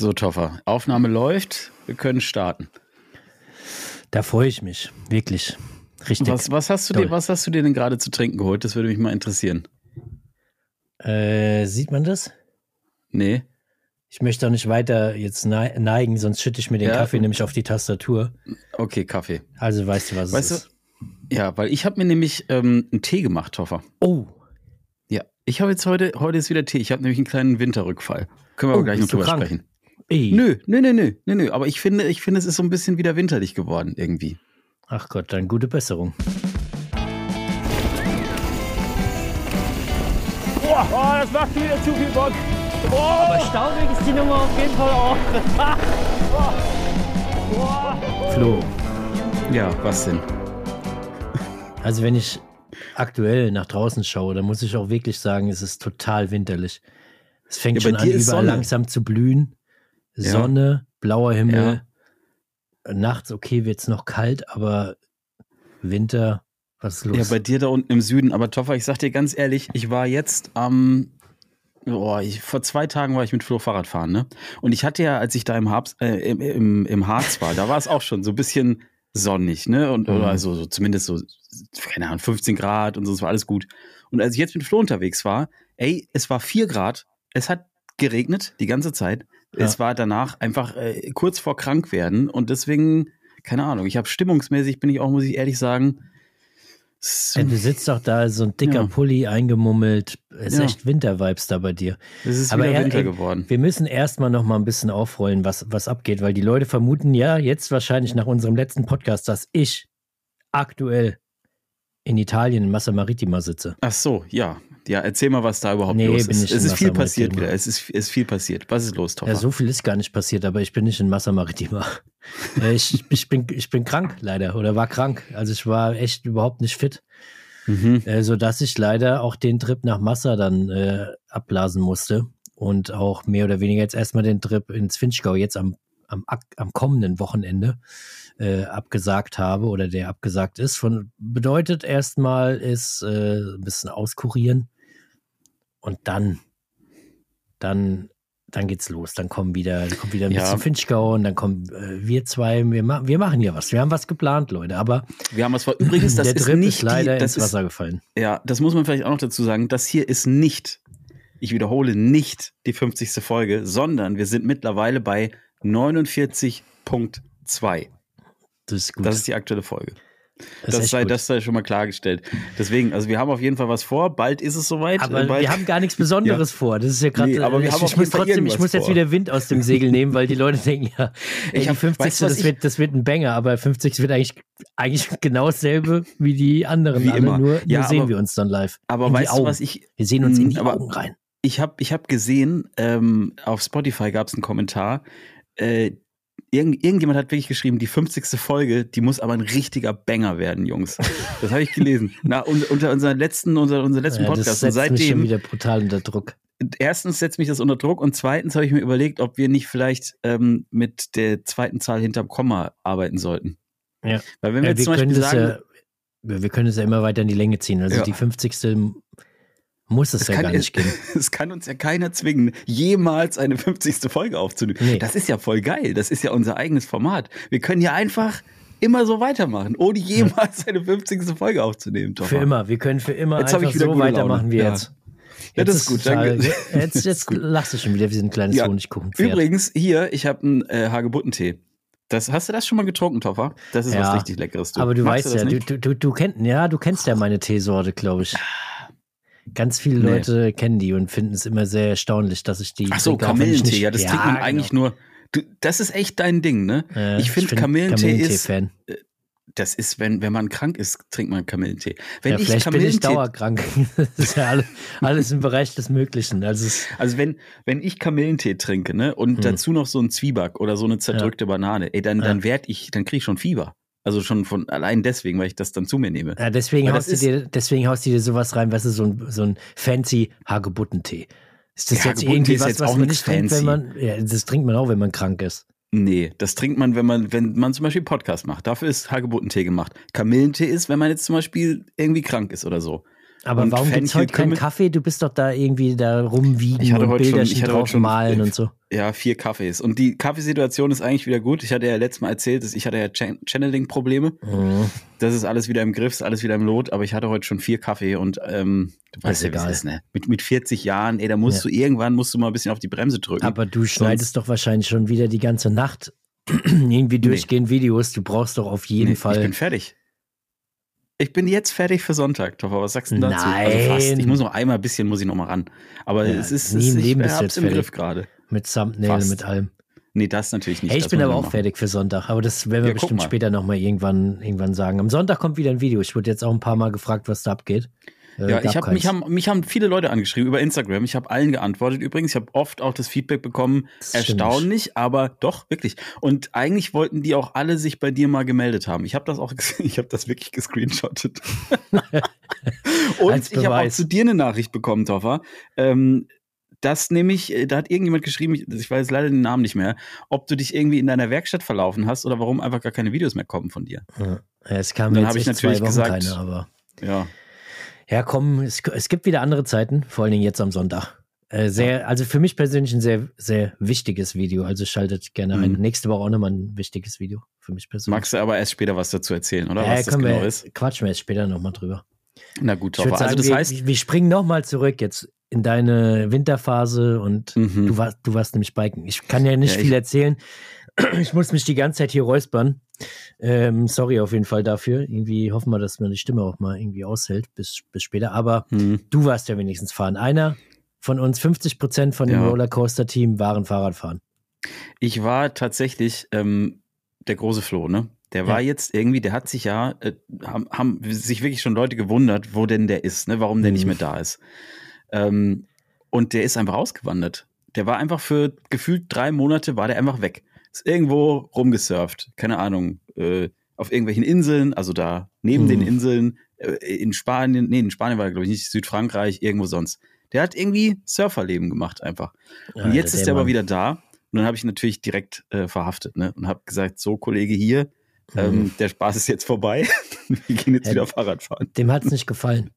So, Toffer, Aufnahme läuft, wir können starten. Da freue ich mich, wirklich. Richtig. Was, was, hast, du dir, was hast du dir denn gerade zu trinken geholt? Das würde mich mal interessieren. Äh, sieht man das? Nee. Ich möchte auch nicht weiter jetzt neigen, sonst schütte ich mir den ja. Kaffee nämlich auf die Tastatur. Okay, Kaffee. Also weißt du, was weißt es ist. Du? Ja, weil ich habe mir nämlich ähm, einen Tee gemacht, Toffer. Oh. Ja, ich habe jetzt heute, heute ist wieder Tee. Ich habe nämlich einen kleinen Winterrückfall. Können wir oh, aber gleich noch drüber krank? sprechen. Ey. Nö, nö, nö, nö, nö, nö. Aber ich finde, ich finde, es ist so ein bisschen wieder winterlich geworden irgendwie. Ach Gott, dann gute Besserung. Boah, oh, das macht wieder zu viel Bock. Oh. Aber staubig ist die Nummer auf jeden Fall auch. Flo. Ja, was denn? Also wenn ich aktuell nach draußen schaue, dann muss ich auch wirklich sagen, es ist total winterlich. Es fängt ja, schon an, überall Sonne. langsam zu blühen. Sonne, blauer Himmel. Ja. Nachts, okay, wird es noch kalt, aber Winter, was ist los? Ja, bei dir da unten im Süden. Aber Toffer, ich sag dir ganz ehrlich, ich war jetzt am, oh, ich, vor zwei Tagen war ich mit Flo Fahrradfahren, ne? Und ich hatte ja, als ich da im, Harz, äh, im, im, im Harz war, da war es auch schon so ein bisschen sonnig, ne? Und mhm. also so, zumindest so, keine Ahnung, 15 Grad und so, es war alles gut. Und als ich jetzt mit Flo unterwegs war, ey, es war 4 Grad, es hat geregnet die ganze Zeit. Ja. Es war danach einfach äh, kurz vor krank werden und deswegen, keine Ahnung, ich habe stimmungsmäßig, bin ich auch, muss ich ehrlich sagen, so, ja, du sitzt doch da, so ein dicker ja. Pulli eingemummelt. Es ist ja. echt Wintervibes da bei dir. Es ist Aber wieder Winter ey, geworden. Wir müssen erstmal noch mal ein bisschen aufrollen, was, was abgeht, weil die Leute vermuten ja jetzt wahrscheinlich nach unserem letzten Podcast, dass ich aktuell in Italien in Massa Maritima sitze. Ach so, ja. Ja, erzähl mal, was da überhaupt nee, los ist. Es ist viel passiert wieder. Es ist, es ist viel passiert. Was ist los, Tom? Ja, so viel ist gar nicht passiert, aber ich bin nicht in Massa Maritima. Äh, ich, ich, bin, ich bin krank, leider, oder war krank. Also ich war echt überhaupt nicht fit. Mhm. Äh, sodass ich leider auch den Trip nach Massa dann äh, abblasen musste und auch mehr oder weniger jetzt erstmal den Trip ins Finchgau jetzt am, am, am kommenden Wochenende äh, abgesagt habe oder der abgesagt ist. Von, bedeutet erstmal ist äh, ein bisschen auskurieren und dann, dann, dann geht's los. Dann kommen wieder, dann kommt wieder ein ja. bisschen Finchgau und dann kommen äh, wir zwei. Wir, ma wir machen ja was. Wir haben was geplant, Leute. Aber wir haben was vor. Übrigens, das der ist Trip nicht ist leider die, ins Wasser ist, gefallen. Ja, das muss man vielleicht auch noch dazu sagen. Das hier ist nicht, ich wiederhole, nicht die 50. Folge, sondern wir sind mittlerweile bei 49.2. Das ist gut. Das ist die aktuelle Folge. Das, das sei, das sei schon mal klargestellt. Deswegen, also wir haben auf jeden Fall was vor. Bald ist es soweit. Aber Bald. wir haben gar nichts Besonderes ja. vor. Das ist ja gerade. Nee, aber wir ich, haben ich muss trotzdem, ich muss jetzt wieder Wind aus dem Segel nehmen, weil die Leute denken, ja, ey, die 50. Weißt, das, wird, das wird ein Banger, aber 50. wird eigentlich, eigentlich genau dasselbe wie die anderen. Wie alle, immer. Nur, ja, nur sehen wir uns dann live. Aber in weißt du, was ich. Wir sehen uns in die Augen rein. Ich habe ich hab gesehen, ähm, auf Spotify gab es einen Kommentar. Äh, Irgend, irgendjemand hat wirklich geschrieben, die 50. Folge, die muss aber ein richtiger Banger werden, Jungs. Das habe ich gelesen. Na, unter unserer letzten, unter unserem letzten ja, Podcast. Das setzt und seitdem, mich schon wieder brutal unter Druck. Erstens setzt mich das unter Druck und zweitens habe ich mir überlegt, ob wir nicht vielleicht ähm, mit der zweiten Zahl hinterm Komma arbeiten sollten. Ja. Weil wenn wir, ja, wir zum Beispiel sagen, ja, wir können es ja immer weiter in die Länge ziehen. Also die 50. Muss es, es ja kann, gar nicht gehen. Es kann uns ja keiner zwingen, jemals eine 50. Folge aufzunehmen. Nee. Das ist ja voll geil. Das ist ja unser eigenes Format. Wir können ja einfach immer so weitermachen, ohne jemals eine 50. Folge aufzunehmen. Für immer. Wir können für immer jetzt einfach so weitermachen wie ja. jetzt. Ja, das ist gut. Total, jetzt jetzt lachst du schon wieder wie so ein kleines ja. Honigkuchen. Übrigens, hier, ich habe einen äh, Hagebuttentee. Das, hast du das schon mal getrunken, Toffer? Das ist ja, was richtig Leckeres. Du. Aber du Magst weißt du ja, du, du, du, kennst, ja, du kennst ja meine Teesorte, glaube ich. Ganz viele nee. Leute kennen die und finden es immer sehr erstaunlich, dass ich die. Ach so, Kamillentee, ja, das ja, trinkt man genau. eigentlich nur. Du, das ist echt dein Ding, ne? Äh, ich finde find Kamillentee, Kamillentee ist. Fan. Äh, das ist, wenn, wenn man krank ist, trinkt man Kamillentee. Wenn ja, ich vielleicht bin ich dauerkrank. das ist ja alles, alles im Bereich des Möglichen. Also, also wenn, wenn ich Kamillentee trinke, ne, und hm. dazu noch so ein Zwieback oder so eine zerdrückte ja. Banane, ey, dann, dann werd ich, dann krieg ich schon Fieber. Also schon von allein deswegen, weil ich das dann zu mir nehme. Ja, deswegen, haust du dir, deswegen haust du dir sowas rein, weißt du, so ein, so ein fancy Hagebuttentee. Ist das ja, jetzt irgendwie was, was man nicht trinkt, wenn man, ja, das trinkt man auch, wenn man krank ist. Nee, das trinkt man, wenn man, wenn man zum Beispiel Podcast macht. Dafür ist Hagebuttentee gemacht. Kamillentee ist, wenn man jetzt zum Beispiel irgendwie krank ist oder so. Aber Und warum gibt es heute keinen Kaffee? Du bist doch da irgendwie da rumwiegen Ich hatte und heute schon- ich hatte drauf schon- malen und so. Ja, vier Kaffees. Und die Kaffeesituation ist eigentlich wieder gut. Ich hatte ja letztes Mal erzählt, dass ich hatte ja Chan- Channeling-Probleme. Mhm. Das ist alles wieder im Griff, ist alles wieder im Lot, aber ich hatte heute schon vier Kaffee und ähm, du weißt ja, wie es ist, ne? Mit, mit 40 Jahren, ey, da musst Ja. du irgendwann musst du mal ein bisschen auf die Bremse drücken. Aber du schneidest doch wahrscheinlich schon wieder die ganze Nacht irgendwie durchgehend Videos. Du brauchst doch auf jeden Nee, Fall. Ich bin fertig. Ich bin jetzt fertig für Sonntag, Toffer. Was sagst du dazu? Nein. Also fast. Ich muss noch einmal ein bisschen, muss ich noch mal ran. Aber Ja, es ist, nie es, im ich Leben bist hab's im fertig. Griff gerade. mit Thumbnail, Fast. mit allem. Nee, das natürlich nicht. Hey, ich bin aber auch noch fertig für Sonntag. Aber das werden wir Ja, bestimmt mal. später nochmal irgendwann, irgendwann sagen. Am Sonntag kommt wieder ein Video. Ich wurde jetzt auch ein paar Mal gefragt, was da abgeht. Äh, Ja, ich hab, mich, haben, mich haben viele Leute angeschrieben über Instagram. Ich habe allen geantwortet. Übrigens, ich habe oft auch das Feedback bekommen, Das erstaunlich, aber doch, wirklich. Und eigentlich wollten die auch alle sich bei dir mal gemeldet haben. Ich habe das auch, ich habe das wirklich gescreenshottet. Und ich habe auch zu dir eine Nachricht bekommen, Toffer. Ähm, das nämlich, äh, da hat irgendjemand geschrieben, ich, weiß leider den Namen nicht mehr, ob du dich irgendwie in deiner Werkstatt verlaufen hast oder warum einfach gar keine Videos mehr kommen von dir. Ja, es kam Dann jetzt hab ich natürlich gesagt- keine, aber Ja. Ja, komm, es, es gibt wieder andere Zeiten, vor allen Dingen jetzt am Sonntag. Äh, sehr, also für mich persönlich ein sehr, sehr wichtiges Video. Also schaltet gerne ein. Mhm. Nächste Woche auch nochmal ein wichtiges Video für mich persönlich. Magst du aber erst später was dazu erzählen, oder? ja, was das genau wir, ist? quatschen wir jetzt später nochmal drüber. Na gut, Ich Toffer. sagen, Also das wir, heißt, wir springen nochmal zurück jetzt in deine Winterphase und Mhm. du, warst, du warst nämlich Biken. Ich kann ja nicht Ja, viel erzählen. Ich muss mich die ganze Zeit hier räuspern. Ähm, sorry auf jeden Fall dafür. Irgendwie hoffen wir, dass die Stimme auch mal irgendwie aushält bis, bis später. Aber Hm. du warst ja wenigstens fahren. Einer von uns, 50 Prozent von dem Ja. Rollercoaster-Team waren Fahrradfahren. Ich war tatsächlich ähm, der große Flo, ne? Der war jetzt irgendwie, der hat sich ja, äh, haben, haben sich wirklich schon Leute gewundert, wo denn der ist, ne? Warum der nicht Mhm. mehr da ist. Ähm, und der ist einfach ausgewandert. Der war einfach für gefühlt drei Monate war der einfach weg. Ist irgendwo rumgesurft, keine Ahnung, äh, auf irgendwelchen Inseln, also da neben Mhm. den Inseln, äh, in Spanien, nee, in Spanien war er, glaube ich, nicht, Südfrankreich, irgendwo sonst. Der hat irgendwie Surferleben gemacht einfach. Und Alter, jetzt ist der er aber wieder da. Und dann habe ich natürlich direkt äh, verhaftet ne? und habe gesagt, so Kollege hier, ähm, Mhm. der Spaß ist jetzt vorbei. Wir gehen jetzt Ja. wieder Fahrrad fahren. Dem hat es nicht gefallen.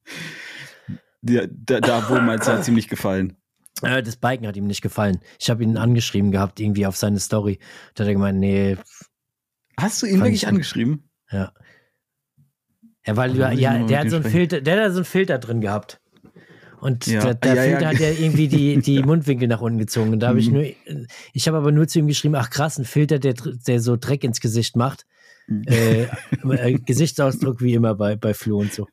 Der, da, da wohl meins hat ziemlich gefallen. Äh, das Biken hat ihm nicht gefallen. Ich habe ihn angeschrieben gehabt, irgendwie auf seine Story. Da hat er gemeint, nee, Hast du ihn wirklich ich- angeschrieben? Ja. Ja, weil ja, ja der hat so einen. Filter, der hat da so einen Filter drin gehabt. Und Ja. der, der Ja, ja, Filter hat ja irgendwie die, die Mundwinkel nach unten gezogen. Und da habe ich Mhm. nur, ich habe aber nur zu ihm geschrieben, ach krass, ein Filter, der, der so Dreck ins Gesicht macht. Äh, äh, Gesichtsausdruck wie immer bei, bei Flo und so.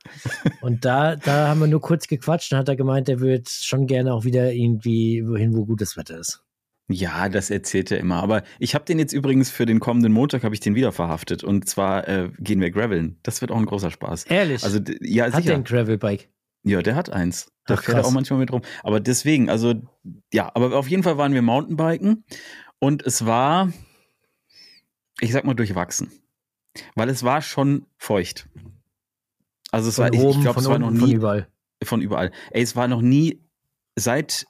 Und da, da haben wir nur kurz gequatscht und hat er gemeint, er würde schon gerne auch wieder irgendwie wohin, wo gutes Wetter ist. Ja, das erzählt er immer. Aber ich habe den jetzt übrigens für den kommenden Montag habe ich den wieder verhaftet. Und zwar äh, gehen wir graveln. Das wird auch ein großer Spaß. Ehrlich? Also ja, hat der sicher. ein Gravelbike? Ja, der hat eins. Da Ach, fährt er krass. auch manchmal mit rum. Aber deswegen, also ja, aber auf jeden Fall waren wir Mountainbiken und es war, ich sag mal, durchwachsen. Weil es war schon feucht. Also es Von war, ich, oben, ich glaube, von es war noch unten, von nie überall. von überall. Ey, es war noch nie seit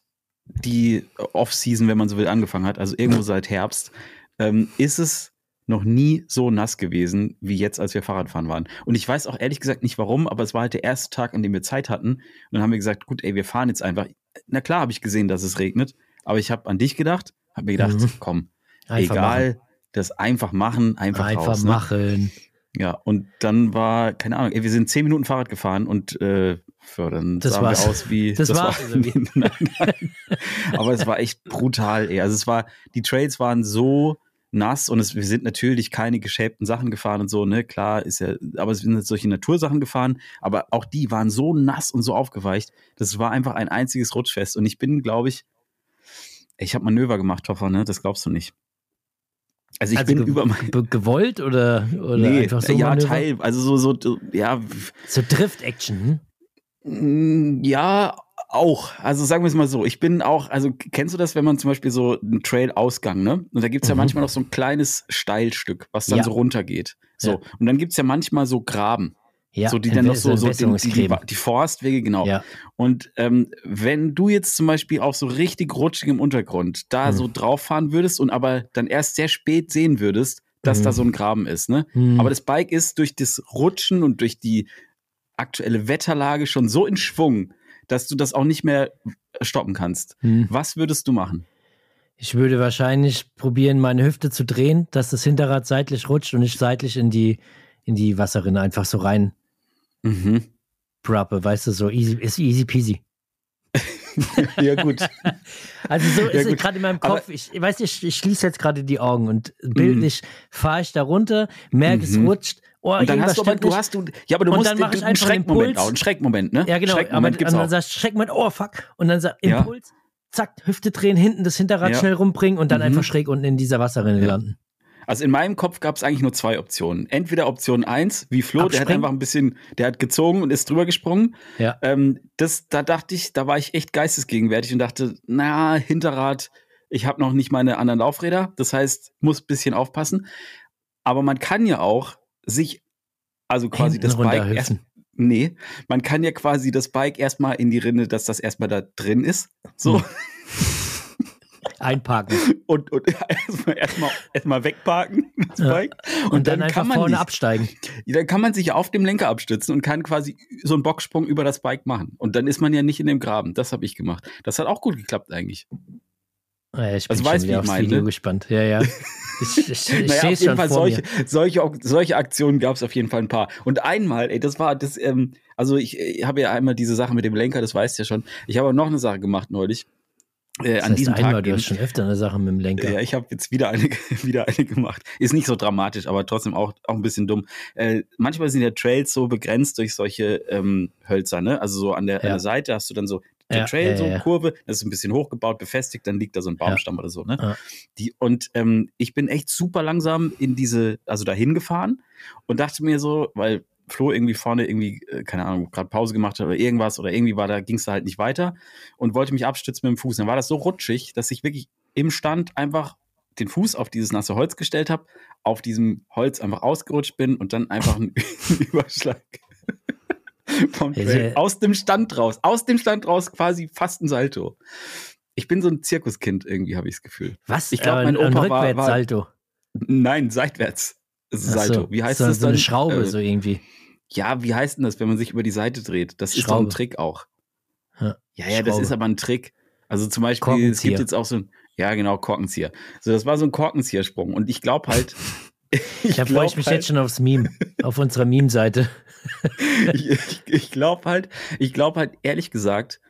die Off-Season, wenn man so will, angefangen hat, also irgendwo seit Herbst, ähm, ist es noch nie so nass gewesen wie jetzt, als wir Fahrradfahren waren. Und ich weiß auch ehrlich gesagt nicht warum, aber es war halt der erste Tag, an dem wir Zeit hatten. Und dann haben wir gesagt, gut, ey, wir fahren jetzt einfach. Na klar, habe ich gesehen, dass es regnet, aber ich habe an dich gedacht, habe mir gedacht, Mhm. komm, Einfach egal, machen. Das einfach machen, einfach, Einfach raus. Ne? machen. Ja, und dann war, keine Ahnung, ey, wir sind zehn Minuten Fahrrad gefahren und äh, ja, dann Das sahen war's. wir aus wie. Das war's, war, wie? nein, nein. Aber es war echt brutal, ey. Also es war, die Trails waren so nass und es, wir sind natürlich keine geschäbten Sachen gefahren und so, ne? Klar ist ja, aber es sind jetzt solche Natursachen gefahren, aber auch die waren so nass und so aufgeweicht. Das war einfach ein einziges Rutschfest. Und ich bin, glaube ich, ich habe Manöver gemacht, Hoffer, ne? Das glaubst du nicht. Also ich also bin über mein. ge gewollt oder, oder Nee, einfach so ja? Teil, also so, so, ja, So Drift-Action. Mm, Ja, auch. Also sagen wir es mal so. Ich bin auch, also kennst du das, wenn man zum Beispiel so einen Trail-Ausgang, ne? Und da gibt's ja Mhm. manchmal noch so ein kleines Steilstück, was dann Ja. so runtergeht. So. Ja. Und dann gibt's ja manchmal so Graben. Ja, so die dann noch so, so die, die, die, Forstwege, genau. Ja, Und ähm, wenn du jetzt zum Beispiel auch so richtig rutschig im Untergrund da Mhm. so drauf fahren würdest und aber dann erst sehr spät sehen würdest, dass Mhm. da so ein Graben ist, ne? Hm. Aber das Bike ist durch das Rutschen und durch die aktuelle Wetterlage schon so in Schwung, dass du das auch nicht mehr stoppen kannst. Hm. Was würdest du machen? Ich würde wahrscheinlich probieren, meine Hüfte zu drehen, dass das Hinterrad seitlich rutscht und ich seitlich in die, in die Wasserrinne einfach so rein Mhm. proppe, weißt du, so easy, ist easy peasy. ja, gut. Also so Ja, ist gerade in meinem Aber- Kopf. Ich, ich weiß nicht, ich, ich schließe jetzt gerade die Augen und bildlich fahre ich da runter, merke, es Mhm. rutscht. Oh, Und dann hast du aber, du hast du, ja, aber du Und musst dann mach ich einen Schreckmoment auch, einen Schreckmoment, ne? Ja, genau. Aber Schreckmoment und gibt's dann auch. sagst du, Schreckmoment, oh fuck. Und dann sag Ja. Impuls, zack, Hüfte drehen, hinten das Hinterrad Ja. schnell rumbringen und dann Mhm. einfach schräg unten in dieser Wasserrinne Ja. landen. Also in meinem Kopf gab es eigentlich nur zwei Optionen. Entweder Option 1, wie Flo, der hat Abspringen. einfach ein bisschen, der hat gezogen und ist drüber gesprungen. Ja. Ähm, das, da dachte ich, da war ich echt geistesgegenwärtig und dachte, na, Hinterrad, ich habe noch nicht meine anderen Laufräder, das heißt, muss ein bisschen aufpassen. Aber man kann ja auch sich, also quasi Hinten das Bike erst, nee, man kann ja quasi das Bike erstmal in die Rinne, dass das erstmal da drin ist. So. Hm. Einparken. Und, und erstmal erstmal erstmal wegparken, das Ja. Bike. Und, dann, einfach kann man vorne nicht. absteigen. Dann kann man sich auf dem Lenker abstützen und kann quasi so einen Bocksprung über das Bike machen. Und dann ist man ja nicht in dem Graben. Das habe ich gemacht. Das hat auch gut geklappt eigentlich. Ja, ich bin Also weißt, wie ich aufs meine, Video ne? gespannt. Ja, ja. Ich, ich, ich naja, auf jeden Fall solche, solche, solche Aktionen gab es auf jeden Fall ein paar. Und einmal, ey, das war das, ähm, also ich, ich habe ja einmal diese Sache mit dem Lenker, das weißt du ja schon. Ich habe aber noch eine Sache gemacht neulich. Äh, Das an heißt diesem einmal, Tag. du hast schon öfter eine Sache mit dem Lenker. Ja, ich habe jetzt wieder eine, wieder eine gemacht. Ist nicht so dramatisch, aber trotzdem auch, auch ein bisschen dumm. Äh, manchmal sind ja Trails so begrenzt durch solche ähm, Hölzer, ne? Also so an der, an Ja. der Seite hast du dann so der Ja, Trail, ja, so ja. Kurve, das ist ein bisschen hochgebaut, befestigt, dann liegt da so ein Baumstamm oder so, ne? Die, und ähm, ich bin echt super langsam in diese, also dahin gefahren und dachte mir so, weil Flo irgendwie vorne irgendwie, äh, keine Ahnung, gerade Pause gemacht hat oder irgendwas oder irgendwie war da, ging es da halt nicht weiter und wollte mich abstützen mit dem Fuß. Dann war das so rutschig, dass ich wirklich im Stand einfach den Fuß auf dieses nasse Holz gestellt habe, auf diesem Holz einfach ausgerutscht bin und dann einfach einen Überschlag vom Trail aus dem Stand raus, aus dem Stand raus quasi fast ein Salto. Ich bin so ein Zirkuskind irgendwie, habe ich das Gefühl. Was? Ich glaub, Äh, mein ein Opa war- war-. Nein, seitwärts. Das ist Ach so, Salto. Wie heißt so, das so eine dann? Schraube, Äh, so irgendwie. Ja, wie heißt denn das, wenn man sich über die Seite dreht? Das ist so Schraube. ein Trick auch. Ja, Ja, ja, das Schraube. ist aber ein Trick. Also zum Beispiel, es gibt jetzt auch so ein, ja genau, Korkenzieher. So, das war so ein Korkenziehersprung. Und ich glaube halt, ich Da freue ich mich halt, jetzt schon aufs Meme, auf unserer Meme-Seite. ich, ich, ich glaube halt, ich glaube halt ehrlich gesagt,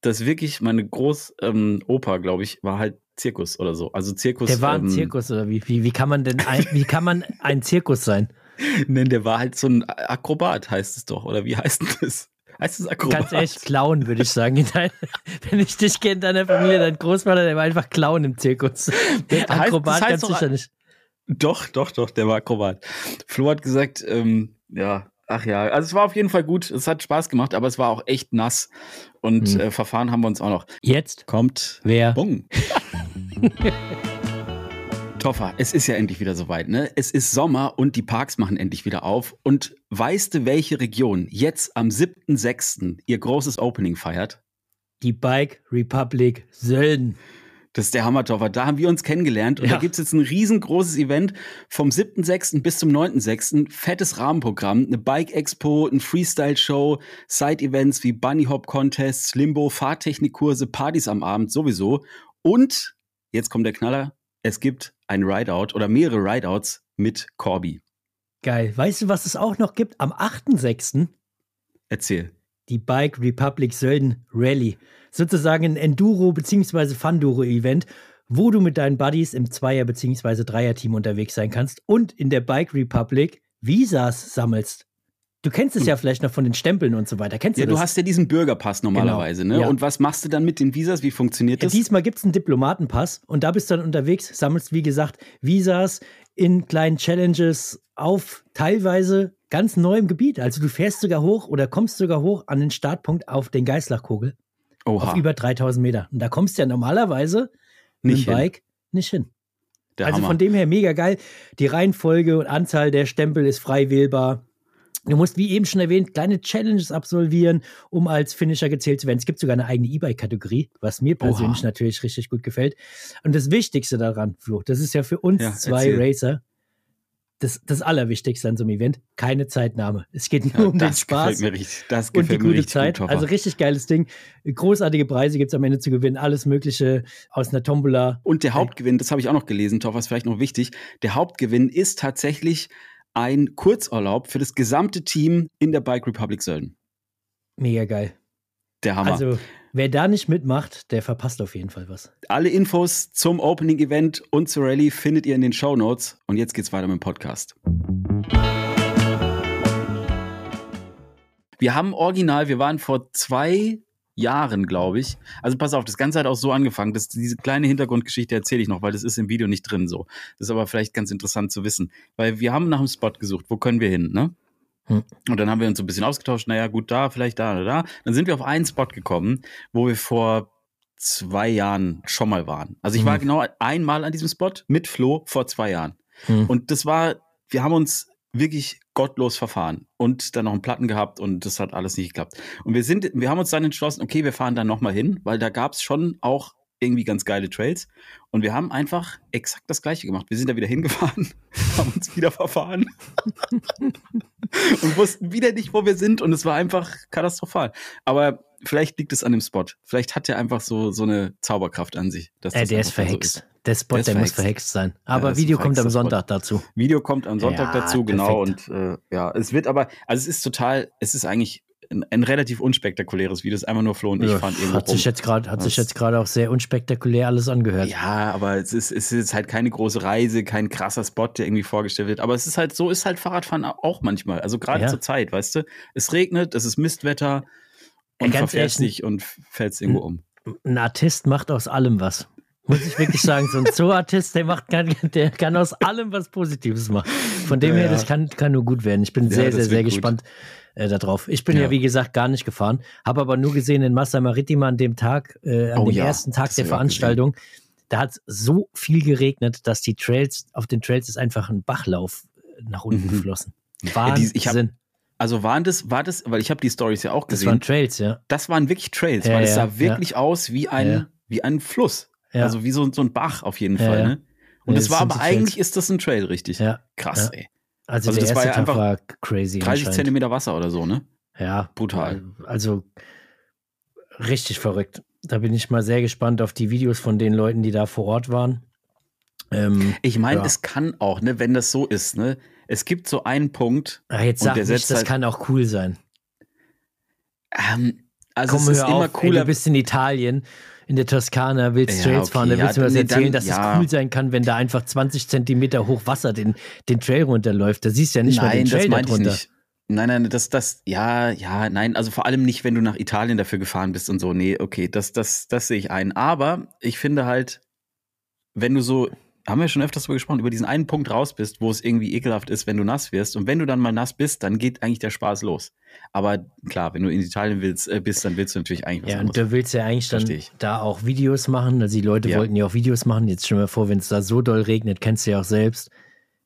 dass wirklich meine Groß ähm, Opa, glaube ich, war halt Zirkus oder so. Also Zirkus. Der war ein ähm, Zirkus, oder wie? Wie, wie kann man denn ein, wie kann man ein Zirkus sein? Nein, der war halt so ein Akrobat, heißt es doch. Oder wie heißt denn das? Heißt es Akrobat? Ganz ehrlich, Clown, würde ich sagen. Wenn ich dich kenne, deiner Familie, dein Großvater, der war einfach Clown im Zirkus. Das heißt- Akrobat das heißt ganz doch- sicher nicht. Doch, doch, doch, der war Akrobat. Flo hat gesagt, ähm, ja, ach ja, also es war auf jeden Fall gut, es hat Spaß gemacht, aber es war auch echt nass und Hm. äh, verfahren haben wir uns auch noch. Jetzt? Kommt Wer? Bung. Toffer, es ist ja endlich wieder soweit, ne? Es ist Sommer und die Parks machen endlich wieder auf. Und weißt du, welche Region jetzt am 7.6. ihr großes Opening feiert? Die Bike Republic Sölden. Das ist der Hammertoffer. Da haben wir uns kennengelernt und Ja. da gibt's jetzt ein riesengroßes Event vom 7.6. bis zum 9.6. Fettes Rahmenprogramm, eine Bike-Expo, ein Freestyle-Show, Side-Events wie Bunny Hop Contests, Limbo, Fahrtechnikkurse, Partys am Abend sowieso. Und jetzt kommt der Knaller, es gibt ein Rideout oder mehrere Rideouts mit Corby. Geil. Weißt du, was es auch noch gibt? Am 8.6. Erzähl. die Bike Republic Sölden Rally. Sozusagen ein Enduro- bzw. Funduro-Event, wo du mit deinen Buddies im Zweier- bzw. Dreier-Team unterwegs sein kannst und in der Bike Republic Visas sammelst. Du kennst es ja vielleicht noch von den Stempeln und so weiter. Kennst Ja, du du das? hast ja diesen Bürgerpass normalerweise, ne? Ja. Und was machst du dann mit den Visas? Wie funktioniert Ja, das? diesmal gibt es einen Diplomatenpass und da bist du dann unterwegs, sammelst, wie gesagt, Visas in kleinen Challenges auf teilweise ganz neuem Gebiet. Also du fährst sogar hoch oder kommst sogar hoch an den Startpunkt auf den Geißlachkogel Oha, auf über 3000 Meter. Und da kommst du ja normalerweise mit nicht dem hin. Bike nicht hin. Der also Hammer. von dem her mega geil. Die Reihenfolge und Anzahl der Stempel ist frei wählbar. Du musst, wie eben schon erwähnt, kleine Challenges absolvieren, um als Finisher gezählt zu werden. Es gibt sogar eine eigene E-Bike-Kategorie, was mir persönlich Oha. natürlich richtig gut gefällt. Und das Wichtigste daran, Flo, das ist ja für uns Ja, zwei erzähl. Racer, das, das Allerwichtigste an so einem Event, keine Zeitnahme. Es geht nur Ja, um den das Spaß mir richtig. Das und die gute Zeit. gut, also richtig geiles Ding. Großartige Preise gibt es am Ende zu gewinnen. Alles Mögliche aus einer Tombola. Und der Hauptgewinn, das habe ich auch noch gelesen, Toffer, ist vielleicht noch wichtig. Der Hauptgewinn ist tatsächlich ein Kurzurlaub für das gesamte Team in der Bike Republic Sölden. Mega geil. Der Hammer. Also, wer da nicht mitmacht, der verpasst auf jeden Fall was. Alle Infos zum Opening Event und zur Rallye findet ihr in den Show Notes. Und jetzt geht's weiter mit dem Podcast. Wir haben original, wir waren vor zwei Jahren, glaube ich. Also pass auf, das Ganze hat auch so angefangen. Das, diese kleine Hintergrundgeschichte erzähle ich noch, weil das ist im Video nicht drin so. Das ist aber vielleicht ganz interessant zu wissen. Weil wir haben nach einem Spot gesucht, wo können wir hin, ne? Hm. Und dann haben wir uns so ein bisschen ausgetauscht, naja, gut, da, vielleicht da oder da. Dann sind wir auf einen Spot gekommen, wo wir vor zwei Jahren schon mal waren. Also ich war Mhm. genau einmal an diesem Spot mit Flo vor zwei Jahren. Hm. Und das war, wir haben uns wirklich gottlos verfahren und dann noch einen Platten gehabt und das hat alles nicht geklappt. Und wir sind, wir haben uns dann entschlossen, okay, wir fahren dann nochmal hin, weil da gab es schon auch irgendwie ganz geile Trails. Und wir haben einfach exakt das gleiche gemacht. Wir sind da wieder hingefahren, haben uns wieder verfahren und wussten wieder nicht, wo wir sind. Und es war einfach katastrophal. Aber vielleicht liegt es an dem Spot. Vielleicht hat er einfach so, so eine Zauberkraft an sich. Dass Äh, das der ist einfach so verhext. Der Spot, Der der, ist muss verhext. verhext sein. Aber ist ein Video kommt am verhexter Spot. Sonntag dazu. Video kommt am Sonntag Ja, dazu, genau. perfekt. Und äh, ja, es wird aber, also es ist total, es ist eigentlich ein, ein relativ unspektakuläres Video. Es ist einfach nur Flo und ich Ja, fahren irgendwo hat sich jetzt gerade hat sich jetzt gerade auch sehr unspektakulär alles angehört. Ja, aber es ist, es ist halt keine große Reise, kein krasser Spot, der irgendwie vorgestellt wird. Aber es ist halt, so ist halt Fahrradfahren auch manchmal. Also gerade Ja. zur Zeit, weißt du? Es regnet, es ist Mistwetter Ja, und ganz verfährst ehrlich, dich und fällst irgendwo um. Ein Artist macht aus allem was. Muss ich wirklich sagen, so ein Zoo-Artist, der macht kann, der kann aus allem was Positives machen. Von dem Ja, her, das kann, kann nur gut werden. Ich bin Ja, sehr, sehr, sehr gut. gespannt äh, darauf. Ich bin ja. Ja. wie gesagt, gar nicht gefahren, habe aber nur gesehen in Massa Maritima an dem Tag, äh, an Oh dem ersten Tag das der Veranstaltung, da hat es so viel geregnet, dass die Trails, auf den Trails ist einfach ein Bachlauf äh, nach unten Mhm. geflossen. Wahnsinn. die- ich hab Also waren das, war das, weil ich habe die Stories ja auch das gesehen. waren Trails, ja. das waren wirklich Trails, Ja, weil es ja, sah wirklich aus wie ein, Ja. wie ein Fluss. Ja. Also wie so, so ein Bach auf jeden Ja, Fall. ja. Ne? Und Ja, es das war aber eigentlich ist das ein Trail, richtig. Ja. Krass, Ja. ey. Also, Also das war ja einfach war crazy. 30 anscheinend. Zentimeter Wasser oder so, ne? Ja, Brutal. Also richtig verrückt. Da bin ich mal sehr gespannt auf die Videos von den Leuten, die da vor Ort waren. Ähm, Ich meine, Ja. es kann auch, ne, wenn das so ist, ne? Es gibt so einen Punkt, ah, jetzt sag nicht, das halt- kann auch cool sein. ähm, also Komm, es ist hör immer auf, ey, cooler. du bist in Italien, in der Toskana, willst Ja, Trails okay, fahren, da ja, willst du mir was nee, erzählen, dann- dass ja. es cool sein kann, wenn da einfach 20 Zentimeter hoch Wasser den, den Trail runterläuft. Da siehst du ja nicht mal nein, den Trail das meinte ich darunter. nicht. Nein, nein, das, das, ja, ja, nein, also vor allem nicht, wenn du nach Italien dafür gefahren bist und so. Nee, okay, das, das, das sehe ich ein. Aber ich finde halt, wenn du so, haben wir schon öfters darüber gesprochen, über diesen einen Punkt raus bist, wo es irgendwie ekelhaft ist, wenn du nass wirst. Und wenn du dann mal nass bist, dann geht eigentlich der Spaß los. Aber klar, wenn du in Italien willst, äh, bist, dann willst du natürlich eigentlich was Ja, und du willst ja eigentlich dann da auch Videos machen. Also die Leute Ja. wollten ja auch Videos machen. Jetzt stell dir mal vor, wenn es da so doll regnet, kennst du ja auch selbst.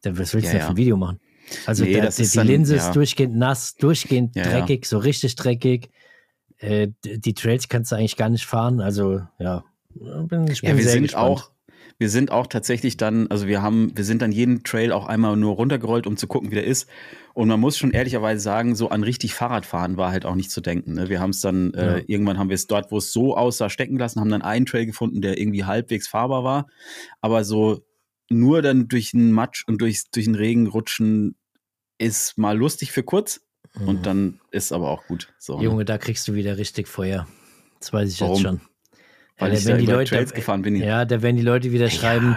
Dann was willst Ja, du denn ja. für ein Video machen? Also Nee, da, die, die dann- Linse ja. ist durchgehend nass, durchgehend Ja, ja. dreckig, so richtig dreckig. Äh, die Trails kannst du eigentlich gar nicht fahren. Also ja, bin, ich bin Ja, wir sind gespannt. auch, wir sind auch tatsächlich dann, also wir haben, wir sind dann jeden Trail auch einmal nur runtergerollt, um zu gucken, wie der ist. Und man muss schon ehrlicherweise sagen, so an richtig Fahrradfahren war halt auch nicht zu denken. Ne? Wir haben es dann, äh, Ja. irgendwann haben wir es dort, wo es so aussah, stecken lassen, haben dann einen Trail gefunden, der irgendwie halbwegs fahrbar war. Aber so nur dann durch den Matsch und durch, durch den Regen rutschen ist mal lustig für kurz Mhm. und dann ist aber auch gut. So, ne? Junge, da kriegst du wieder richtig Feuer. Das weiß ich Warum? jetzt schon. Weil ja, ich da da werden die Leute, Trails gefahren bin. Ja, da werden die Leute wieder schreiben,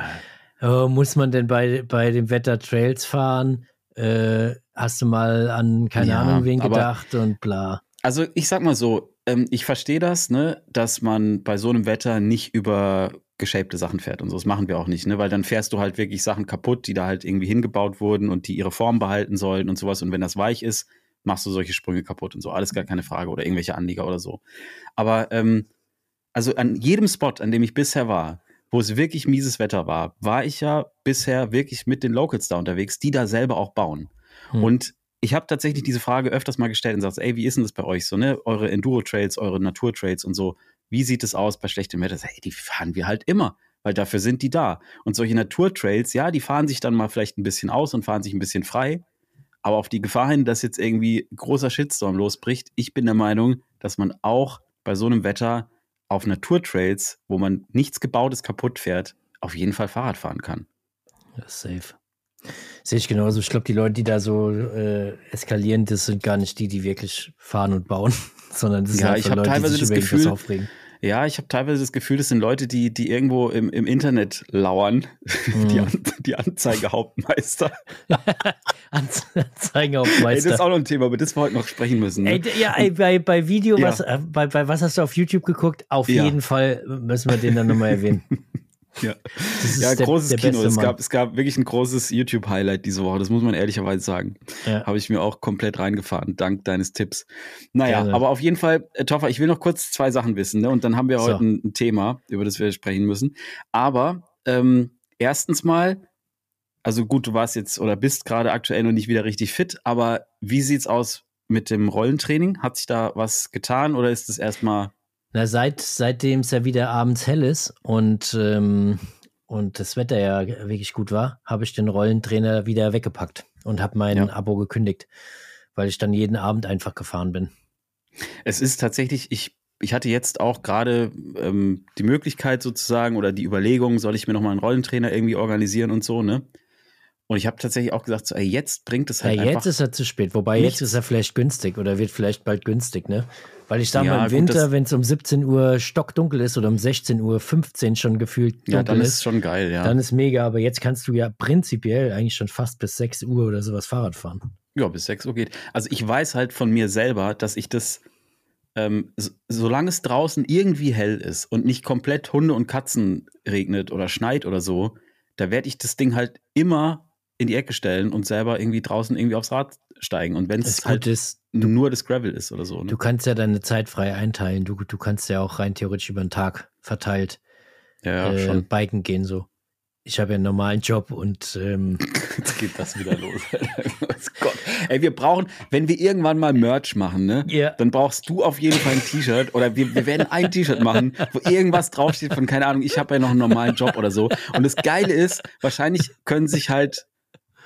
Ja. Oh, muss man denn bei, bei dem Wetter Trails fahren? Äh, hast du mal an keine Ja, Ahnung wen aber- gedacht und bla. Also ich sag mal so, ähm, ich verstehe das, ne, dass man bei so einem Wetter nicht über geschäbte Sachen fährt und so. Das machen wir auch nicht, ne, weil dann fährst du halt wirklich Sachen kaputt, die da halt irgendwie hingebaut wurden und die ihre Form behalten sollen und sowas. Und wenn das weich ist, machst du solche Sprünge kaputt und so. Alles gar keine Frage oder irgendwelche Anlieger oder so. Aber ähm, also an jedem Spot, an dem ich bisher war, wo es wirklich mieses Wetter war, war ich ja bisher wirklich mit den Locals da unterwegs, die da selber auch bauen. Hm. Und ich habe tatsächlich diese Frage öfters mal gestellt und sagt, ey, wie ist denn das bei euch so, ne? Eure Enduro-Trails, eure Natur-Trails und so. Wie sieht es aus bei schlechtem Wetter? Ey, die fahren wir halt immer. weil dafür sind die da. Und solche Naturtrails, ja, die fahren sich dann mal vielleicht ein bisschen aus und fahren sich ein bisschen frei. Aber auf die Gefahr hin, dass jetzt irgendwie großer Shitstorm losbricht, ich bin der Meinung, dass man auch bei so einem Wetter auf Naturtrails, wo man nichts Gebautes kaputt fährt, auf jeden Fall Fahrrad fahren kann. Ja, safe. Sehe ich genauso. Ich glaube, die Leute, die da so äh, eskalieren, das sind gar nicht die, die wirklich fahren und bauen, sondern das sind Ja, halt ich habe Leute, teilweise die sich das Gefühl, aufregen. Ja, ich habe teilweise das Gefühl, das sind Leute, die, die irgendwo im, im Internet lauern. Mhm. Die, An die Anzeigehauptmeister. Auf Ey, das ist auch noch ein Thema, über das wir heute noch sprechen müssen. Ne? Ey, ja, ey, bei, bei Video, Ja. was, äh, bei, bei was hast du auf YouTube geguckt? Auf Ja. jeden Fall müssen wir den dann nochmal erwähnen. ja. Ja, der, großes der Kino. Es gab, es gab wirklich ein großes YouTube-Highlight diese Woche, das muss man ehrlicherweise sagen. Ja. Habe ich mir auch komplett reingefahren, dank deines Tipps. Naja, Gerne. aber auf jeden Fall, äh, Toffer, ich will noch kurz zwei Sachen wissen, ne? Und dann haben wir So. heute ein, ein Thema, über das wir sprechen müssen. Aber ähm, erstens mal, also gut, du warst jetzt oder bist gerade aktuell noch nicht wieder richtig fit, aber wie sieht's aus mit dem Rollentraining? Hat sich da was getan oder ist es erstmal Na, seit, seitdem es ja wieder abends hell ist und, ähm, und das Wetter ja wirklich gut war, habe ich den Rollentrainer wieder weggepackt und habe mein Ja. Abo gekündigt, weil ich dann jeden Abend einfach gefahren bin. Es ist tatsächlich, ich, ich hatte jetzt auch gerade ähm, die Möglichkeit sozusagen oder die Überlegung, soll ich mir nochmal einen Rollentrainer irgendwie organisieren und so, ne? Und ich habe tatsächlich auch gesagt, so, ey, jetzt bringt es Ja, halt jetzt einfach. ist er zu spät, wobei nichts. jetzt ist er vielleicht günstig oder wird vielleicht bald günstig, ne? Weil ich sage Ja, mal, im Winter, wenn es um 17 Uhr stockdunkel ist oder um 16 Uhr 15 schon gefühlt ja, dunkel dann ist ist, es schon geil, ja. dann ist mega, aber jetzt kannst du ja prinzipiell eigentlich schon fast bis 6 Uhr oder sowas Fahrrad fahren. ja, bis 6 Uhr geht. Also ich weiß halt von mir selber, dass ich das, ähm, so, solange es draußen irgendwie hell ist und nicht komplett Hunde und Katzen regnet oder schneit oder so, da werde ich das Ding halt immer in die Ecke stellen und selber irgendwie draußen irgendwie aufs Rad steigen. Und wenn es halt Gute ist, nur das Gravel ist oder so. Ne? du kannst ja deine Zeit frei einteilen. Du, du kannst ja auch rein theoretisch über den Tag verteilt Ja, äh, schon. biken gehen so. Ich habe ja einen normalen Job und ähm, Jetzt geht das wieder los. Gott. Ey, wir brauchen, wenn wir irgendwann mal Merch machen, ne? Ja. Dann brauchst du auf jeden Fall ein T-Shirt oder wir, wir werden ein T-Shirt machen, wo irgendwas draufsteht von, keine Ahnung, ich habe ja noch einen normalen Job oder so. Und das Geile ist, wahrscheinlich können sich halt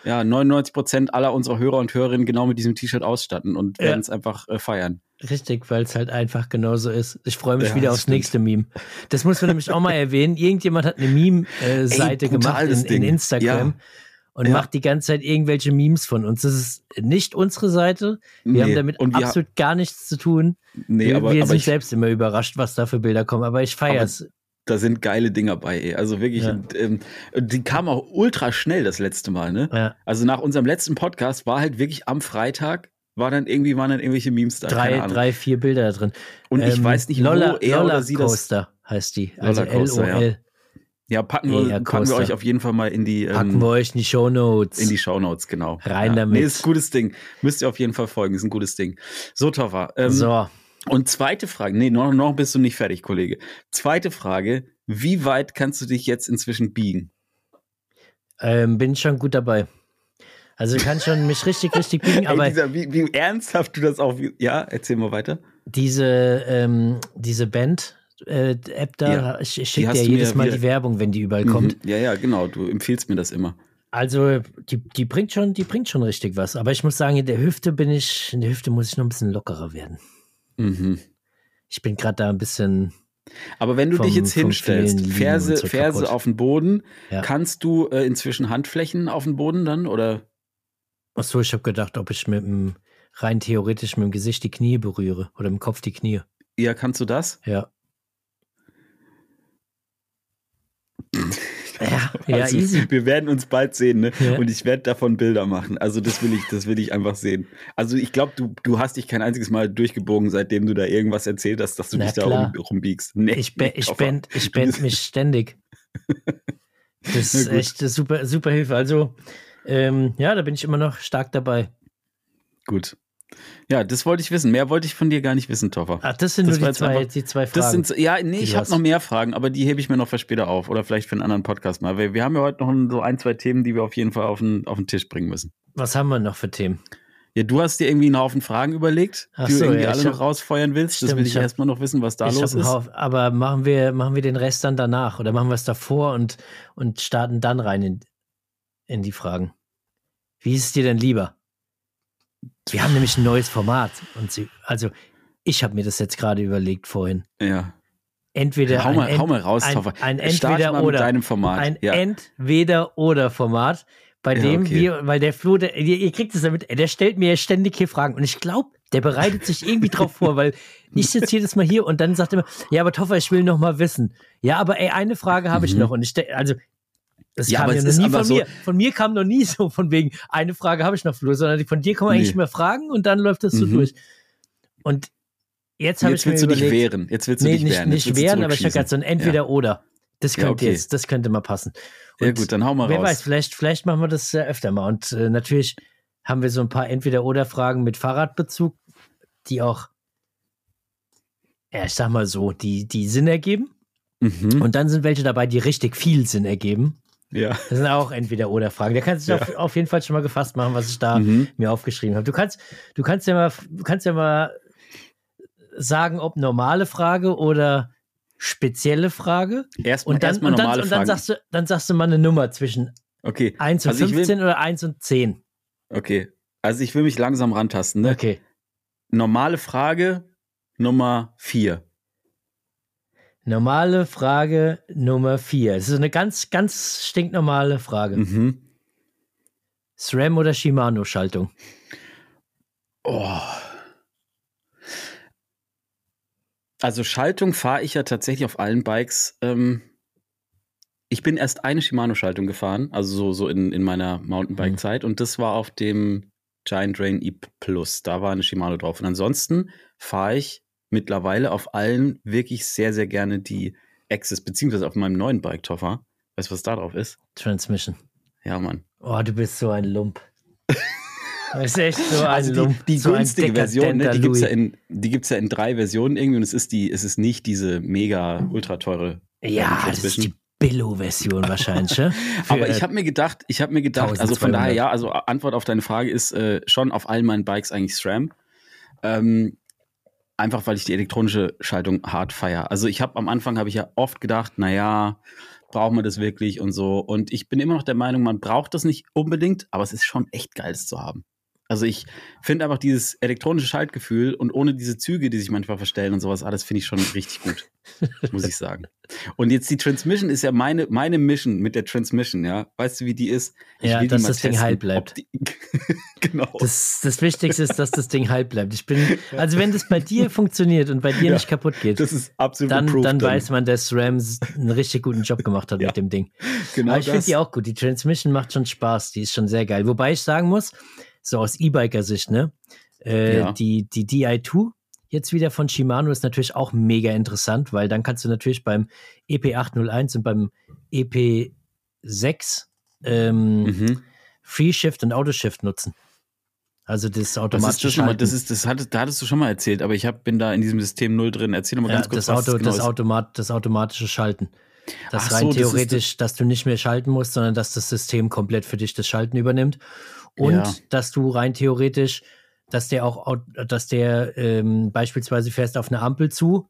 ja, 99 Prozent aller unserer Hörer und Hörerinnen genau mit diesem T-Shirt ausstatten und Ja. werden es einfach äh, feiern. Richtig, weil es halt einfach genauso ist. Ich freue mich Ja, wieder aufs stimmt. nächste Meme. Das muss man nämlich auch mal erwähnen. Irgendjemand hat eine Meme-Seite brutal, gemacht in, in. Instagram Ja. und macht die ganze Zeit irgendwelche Memes von uns. Das ist nicht unsere Seite. Wir haben damit und absolut gar nichts zu tun. nee, wir aber, wir aber sind ich, selbst immer überrascht, was da für Bilder kommen. Aber ich feiere es. Da sind geile Dinger bei, ey. Also wirklich, Ja. und, ähm, die kamen auch ultra schnell das letzte Mal, ne? Ja. Also nach unserem letzten Podcast war halt wirklich am Freitag, war dann irgendwie, waren dann irgendwelche Memes da. Drei, drei, vier Bilder da drin. Und ich Ähm, weiß nicht, Lolla, wo er Lolla oder sie das. Coaster heißt die. Also Coaster, ja. L-O-L. Ja, packen wir, packen wir euch auf jeden Fall mal in die, Packen ähm, wir euch in die Shownotes. in die Shownotes, genau. Rein ja. damit. Nee, ist ein gutes Ding. Müsst ihr auf jeden Fall folgen, ist ein gutes Ding. So, Toffer. Ähm, so, Und zweite Frage, nee, noch, noch bist du nicht fertig, Kollege. Zweite Frage, wie weit kannst du dich jetzt inzwischen biegen? ähm, bin schon gut dabei. Also ich kann schon mich richtig, richtig biegen, aber Ey, dieser, wie, wie ernsthaft du das auch, ja, erzähl mal weiter. diese, ähm, diese Band-App da, Ja, ich, ich schicke dir jedes Mal wieder- die Werbung, wenn die überall kommt. Mhm. Ja, ja, genau, du empfiehlst mir das immer. Also die, die bringt schon, die bringt schon richtig was. Aber ich muss sagen, in der Hüfte bin ich, in der Hüfte muss ich noch ein bisschen lockerer werden. Mhm. Ich bin gerade da ein bisschen, Aber wenn du Vom- dich jetzt hinstellst, Ferse, so Ferse kaputt. auf den Boden, Ja. kannst du äh, inzwischen Handflächen auf den Boden dann? Oder achso, ich habe gedacht, ob ich mit dem, rein theoretisch mit dem Gesicht die Knie berühre oder im Kopf die Knie. ja, kannst du das? Ja. Ja, ja, Also, easy. Wir werden uns bald sehen, ne? Ja. Und ich werde davon Bilder machen. Also das will ich, das will ich einfach sehen. Also ich glaube, du, du hast dich kein einziges Mal durchgebogen, seitdem du da irgendwas erzählt hast, dass du Na dich da klar. rum, rumbiegst. Nee, Ich, nee, ich, bend, ich bend mich ständig. Das ist echt eine super, super Hilfe. Also, ähm, ja, da bin ich immer noch stark dabei. Gut. Ja, das wollte ich wissen. Mehr wollte ich von dir gar nicht wissen, Toffer. Ach, das sind Das nur die zwei, einfach- die zwei Das Fragen. sind, so- ja, nee, ich du habe noch mehr Fragen, aber die hebe ich mir noch für später auf oder vielleicht für einen anderen Podcast mal. Weil wir haben ja heute noch so ein, zwei Themen, die wir auf jeden Fall auf den, auf den Tisch bringen müssen. Was haben wir noch für Themen? Ja, du hast dir irgendwie einen Haufen Fragen überlegt, Ach die du so, irgendwie ja, alle noch hab- rausfeuern willst. das Stimmt, will ich ich hab- erstmal noch wissen, was da los ist. Haufen- aber machen wir, machen wir den Rest dann danach oder machen wir es davor und, und starten dann rein in, in die Fragen? Wie ist es dir denn lieber? Wir haben nämlich ein neues Format. Und sie, also, ich habe mir das jetzt gerade überlegt vorhin. Ja. Entweder hau, ein, mal, Ent- hau mal raus, ein, ein Entweder mit oder. deinem Format. Ein ja. Entweder-Oder-Format, bei Ja, dem okay. wir, weil der Flo, der, ihr, ihr kriegt es damit, der stellt mir ständig hier Fragen und ich glaube, der bereitet sich irgendwie drauf vor, weil ich sitze jedes Mal hier und dann sagt er immer, ja, aber Toffer, ich will noch mal wissen. Ja, aber ey, eine Frage habe ich Mhm. noch und ich, also, das Ja, kam ja noch nie von so- mir. Von mir kam noch nie so von wegen, eine Frage habe ich noch, Flo, sondern von dir kommen eigentlich Nee. immer Fragen und dann läuft das so Mhm. durch. Und jetzt habe Jetzt ich mir willst du dich überlegt, wehren. Jetzt willst du nee, dich nicht, wehren. nicht Jetzt wehren, aber ich habe gerade so ein. Entweder-Oder. Das Ja, könnte okay. jetzt, das könnte mal passen. Ja. ja Und gut, dann hau mal Wer raus. weiß, vielleicht, vielleicht machen wir das äh, öfter mal. Und äh, natürlich haben wir so ein paar Entweder-Oder-Fragen mit Fahrradbezug, die auch, ja, ich sag mal so, die, die Sinn ergeben. Mhm. Und dann sind welche dabei, die richtig viel Sinn ergeben. Ja. Das sind auch Entweder-Oder-Fragen. Da kannst du dich Ja. auf, auf jeden Fall schon mal gefasst machen, was ich da Mhm. mir aufgeschrieben habe. Du kannst, du kannst ja mal, du kannst ja mal sagen, ob normale Frage oder spezielle Frage. Erstmal Und dann, erstmal und dann, normale und dann Fragen. sagst du, dann sagst du mal eine Nummer zwischen okay. 1 und Also ich will- 15 oder 1 und 10. Okay. Also ich will mich langsam rantasten. Ne? Okay. Normale Frage Nummer vier. Normale Frage Nummer 4. Es ist eine ganz, ganz stinknormale Frage. Mhm. SRAM oder Shimano-Schaltung? Oh. Also Schaltung fahre ich ja tatsächlich auf allen Bikes. Ähm, ich bin erst eine Shimano-Schaltung gefahren, also so, so in, in meiner Mountainbike-Zeit. Und das war auf dem Giant Rain E Plus. Da war eine Shimano drauf. Und ansonsten fahre ich mittlerweile auf allen wirklich sehr, sehr gerne die Access, beziehungsweise auf meinem neuen Bike, Toffer. Weißt du, was da drauf ist? Transmission. Ja, Mann. Oh, du bist so ein Lump. Du bist echt so ein Also die, Lump. die so ein günstige Version, ne, die gibt es ja, in- die gibt's ja in drei Versionen irgendwie und es ist die, es ist nicht diese mega ultra teure. Ja, das ist die Billo-Version wahrscheinlich. Für, Aber ich äh, habe mir gedacht, ich habe mir gedacht, also von 1200. daher ja, also Antwort auf deine Frage ist äh, schon auf allen meinen Bikes eigentlich SRAM. Ähm, einfach weil ich die elektronische Schaltung hart feier. Also ich habe am Anfang habe ich ja oft gedacht, naja, brauchen wir das wirklich und so. Und ich bin immer noch der Meinung, man braucht das nicht unbedingt, aber es ist schon echt geil, es zu haben. Also ich finde einfach dieses elektronische Schaltgefühl und ohne diese Züge, die sich manchmal verstellen und sowas, alles finde ich schon richtig gut, muss ich sagen. Und jetzt die Transmission ist ja meine, meine Mission mit der Transmission, ja. Weißt du, wie die ist? Ja, will die dass das Ding testen, heil ob bleibt. Genau. das, das Wichtigste ist, dass das Ding heil bleibt. Ich bin, also wenn das bei dir funktioniert und bei dir Ja, nicht kaputt geht, das ist absolut dann, approved dann weiß man, dass Rams einen richtig guten Job gemacht hat Ja. mit dem Ding. genau Aber ich finde die auch gut. Die Transmission macht schon Spaß. Die ist schon sehr geil. Wobei ich sagen muss, so aus E-Biker-Sicht, ne? Äh, Ja. die, die DI2 jetzt wieder von Shimano ist natürlich auch mega interessant, weil dann kannst du natürlich beim E EP801 und beim EP6 ähm, Mhm. Free Shift und Auto Shift nutzen. Also das Was automatische ist das? Schalten. Das ist, das hattest, da hattest du schon mal erzählt, aber ich hab, bin da in diesem System null drin. Erzähl mal ja, ganz kurz, das, was Auto, genau das. Automat, das automatische Schalten. Das Ach rein so, das ist theoretisch, dass du nicht mehr schalten musst, sondern dass das System komplett für dich das Schalten übernimmt. Und Ja. dass du rein theoretisch, dass der auch, au- dass der ähm, beispielsweise fährst auf eine Ampel zu,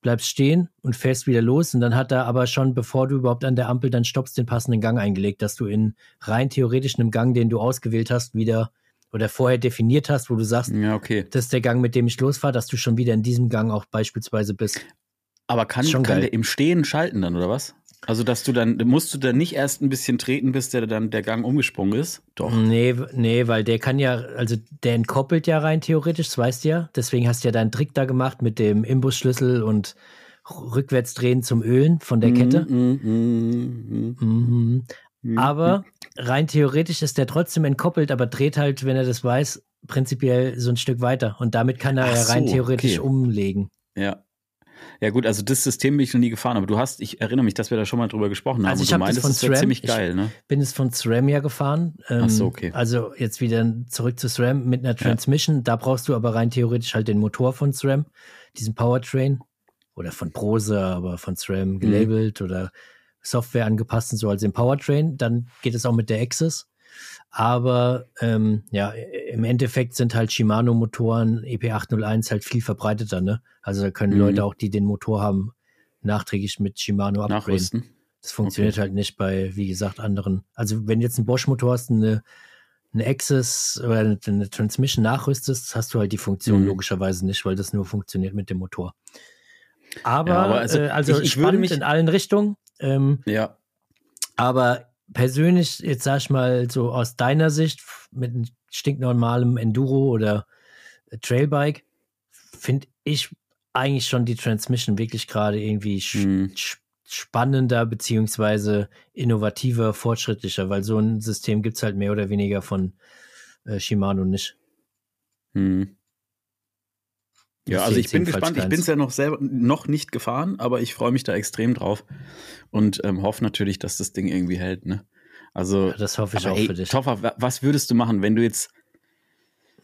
bleibst stehen und fährst wieder los und dann hat er aber schon, bevor du überhaupt an der Ampel dann stoppst, den passenden Gang eingelegt, dass du in rein theoretisch einem Gang, den du ausgewählt hast, wieder oder vorher definiert hast, wo du sagst, Ja, okay. das ist der Gang, mit dem ich losfahre, dass du schon wieder in diesem Gang auch beispielsweise bist. Aber kann, kann geil. der im Stehen schalten dann, oder was? Also, dass du dann, musst du dann nicht erst ein bisschen treten, bis der dann der Gang umgesprungen ist? Doch. Nee, nee, weil der kann ja, also der entkoppelt ja rein theoretisch, das weißt du ja. Deswegen hast du ja deinen Trick da gemacht mit dem Imbusschlüssel und rückwärts drehen zum Ölen von der Kette. Mm, mm, mm, Mhm. Aber rein theoretisch ist der trotzdem entkoppelt, aber dreht halt, wenn er das weiß, prinzipiell so ein Stück weiter. Und damit kann er ja rein so, theoretisch okay. umlegen. Ja. Ja, gut, also das System bin ich noch nie gefahren, aber du hast, ich erinnere mich, dass wir da schon mal drüber gesprochen haben. Also ich du hab das von das SRAM. ziemlich Ich- geil, ne? Bin es von SRAM ja gefahren. Ähm, Ach so, okay. Also jetzt wieder zurück zu SRAM mit einer Transmission. Da brauchst du aber rein theoretisch halt den Motor von SRAM, diesen Powertrain oder von Prose, aber von Mhm. SRAM gelabelt oder Software angepasst und so als den Powertrain. Dann geht es auch mit der Access. Aber ähm, ja, im Endeffekt sind halt Shimano-Motoren EP801 halt viel verbreiteter, ne? Also da können Mhm. Leute auch, die den Motor haben, nachträglich mit Shimano upgraden. Das funktioniert halt nicht bei, wie gesagt, anderen. Also wenn jetzt ein Bosch-Motor hast, eine, eine Access oder eine, Transmission nachrüstest, hast du halt die Funktion Mhm. logischerweise nicht, weil das nur funktioniert mit dem Motor. Aber, Ja, aber also äh, also ich- ich würde mich- in allen Richtungen. Ähm, Ja. aber persönlich, jetzt sag ich mal so aus deiner Sicht, mit einem stinknormalem Enduro oder äh, Trailbike, finde ich eigentlich schon die Transmission wirklich gerade irgendwie Mhm. sch- spannender beziehungsweise innovativer, fortschrittlicher, weil so ein System gibt es halt mehr oder weniger von äh, Shimano nicht. Hm. Ja, also ich bin gespannt. Ich bin es ja noch selber noch nicht gefahren, aber ich freue mich da extrem drauf und ähm, hoffe natürlich, dass das Ding irgendwie hält. Ne? Also, Ja, das hoffe ich auch ey, für dich. Toffer, wa- was würdest du machen, wenn du jetzt,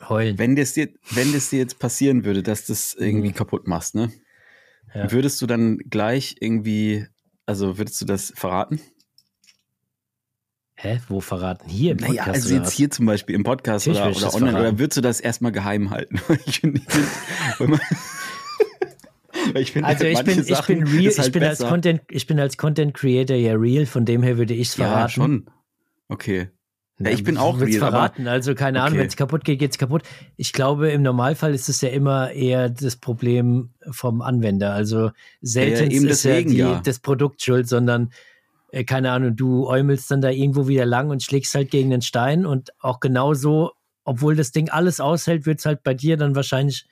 Heulen. wenn das dir, wenn das dir jetzt passieren würde, dass das irgendwie Mhm. kaputt machst, ne? Ja. Würdest du dann gleich irgendwie, also würdest du das verraten? Hä? Wo verraten? Hier im Podcast? Naja, also jetzt hier zum Beispiel im Podcast Natürlich oder, oder online, verraten. oder würdest du das erstmal geheim halten? ich finde, ich finde, Also ich bin, ich bin real, halt ich bin als. Content, ich bin als Content Creator ja real, von dem her würde ich es Ja, verraten. schon. Okay. Ja, ich bin auch real, aber- verraten, also keine Ahnung, Okay. wenn es kaputt geht, geht es kaputt. Ich glaube, im Normalfall ist es ja immer eher das Problem vom Anwender. Also selten eben ist ja, deswegen, die, ja. das Produkt schuld, sondern äh, keine Ahnung, du äumelst dann da irgendwo wieder lang und schlägst halt gegen den Stein und auch genauso, obwohl das Ding alles aushält, wird es halt bei dir dann wahrscheinlich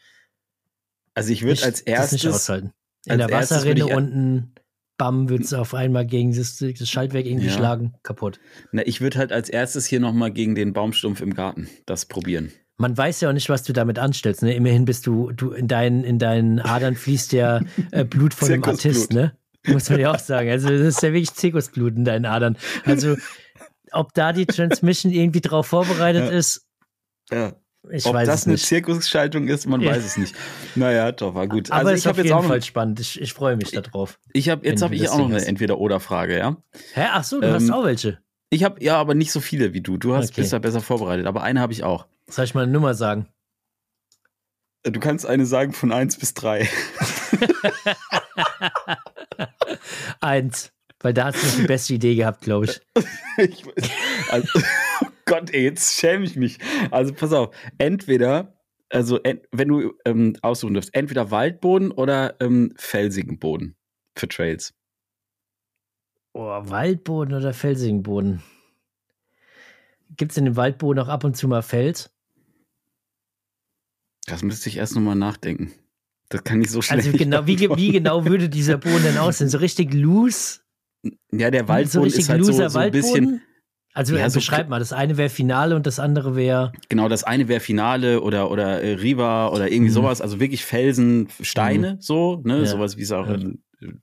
Also ich würde als das nicht erstes, aushalten. In als der erstes Wasserrinne unten, bam, wird es auf einmal gegen das, das Schaltwerk irgendwie Ja. schlagen, kaputt. na, ich würde halt als erstes hier nochmal gegen den Baumstumpf im Garten das probieren. Man weiß ja auch nicht, was du damit anstellst. Ne? Immerhin bist du, du in deinen, in deinen Adern fließt ja äh, Blut von einem Zirkusblut. Artist, ne? Muss man ja auch sagen. Also das ist ja wirklich Zirkusblut in deinen Adern. Also ob da die Transmission irgendwie drauf vorbereitet Ja. ist, Ja. ich Ob das eine. Zirkusschaltung ist, man Ja. weiß es nicht. Naja, doch, war gut. Aber also ich habe jetzt auch noch, Fall spannend. Ich, ich freue mich darauf. ich habe jetzt habe ich auch noch eine. Entweder-Oder-Frage, ja. Hä? Ach so, du Ähm, hast auch welche. Ich habe ja, aber nicht so viele wie du. Du hast Okay. bist da besser vorbereitet, aber eine habe ich auch. Soll ich mal eine Nummer sagen? Du kannst eine sagen von 1 bis 3. Eins. Weil da hast du die beste Idee gehabt, glaube ich. ich also, oh Gott, ey, jetzt schäme ich mich. Also pass auf, entweder, also en, wenn du ähm, aussuchen dürfst, entweder Waldboden oder ähm, felsigen Boden für Trails. Oh, Waldboden oder felsigen Boden? Gibt es in dem Waldboden auch ab und zu mal Fels? Das müsste ich erst nochmal nachdenken. Das kann ich so schnell Also genau, wie, wie genau würde dieser Boden denn aussehen? So richtig loose? Ja, der so Waldboden richtig ist halt so, so ein bisschen? Also Ja, äh, so beschreib mal, das eine wäre Finale und das andere wäre. genau, das eine wäre Finale oder, oder äh, Riva oder irgendwie Mhm. sowas, also wirklich Felsen, Steine, so, ne, Ja. sowas wie es auch Ja. in, in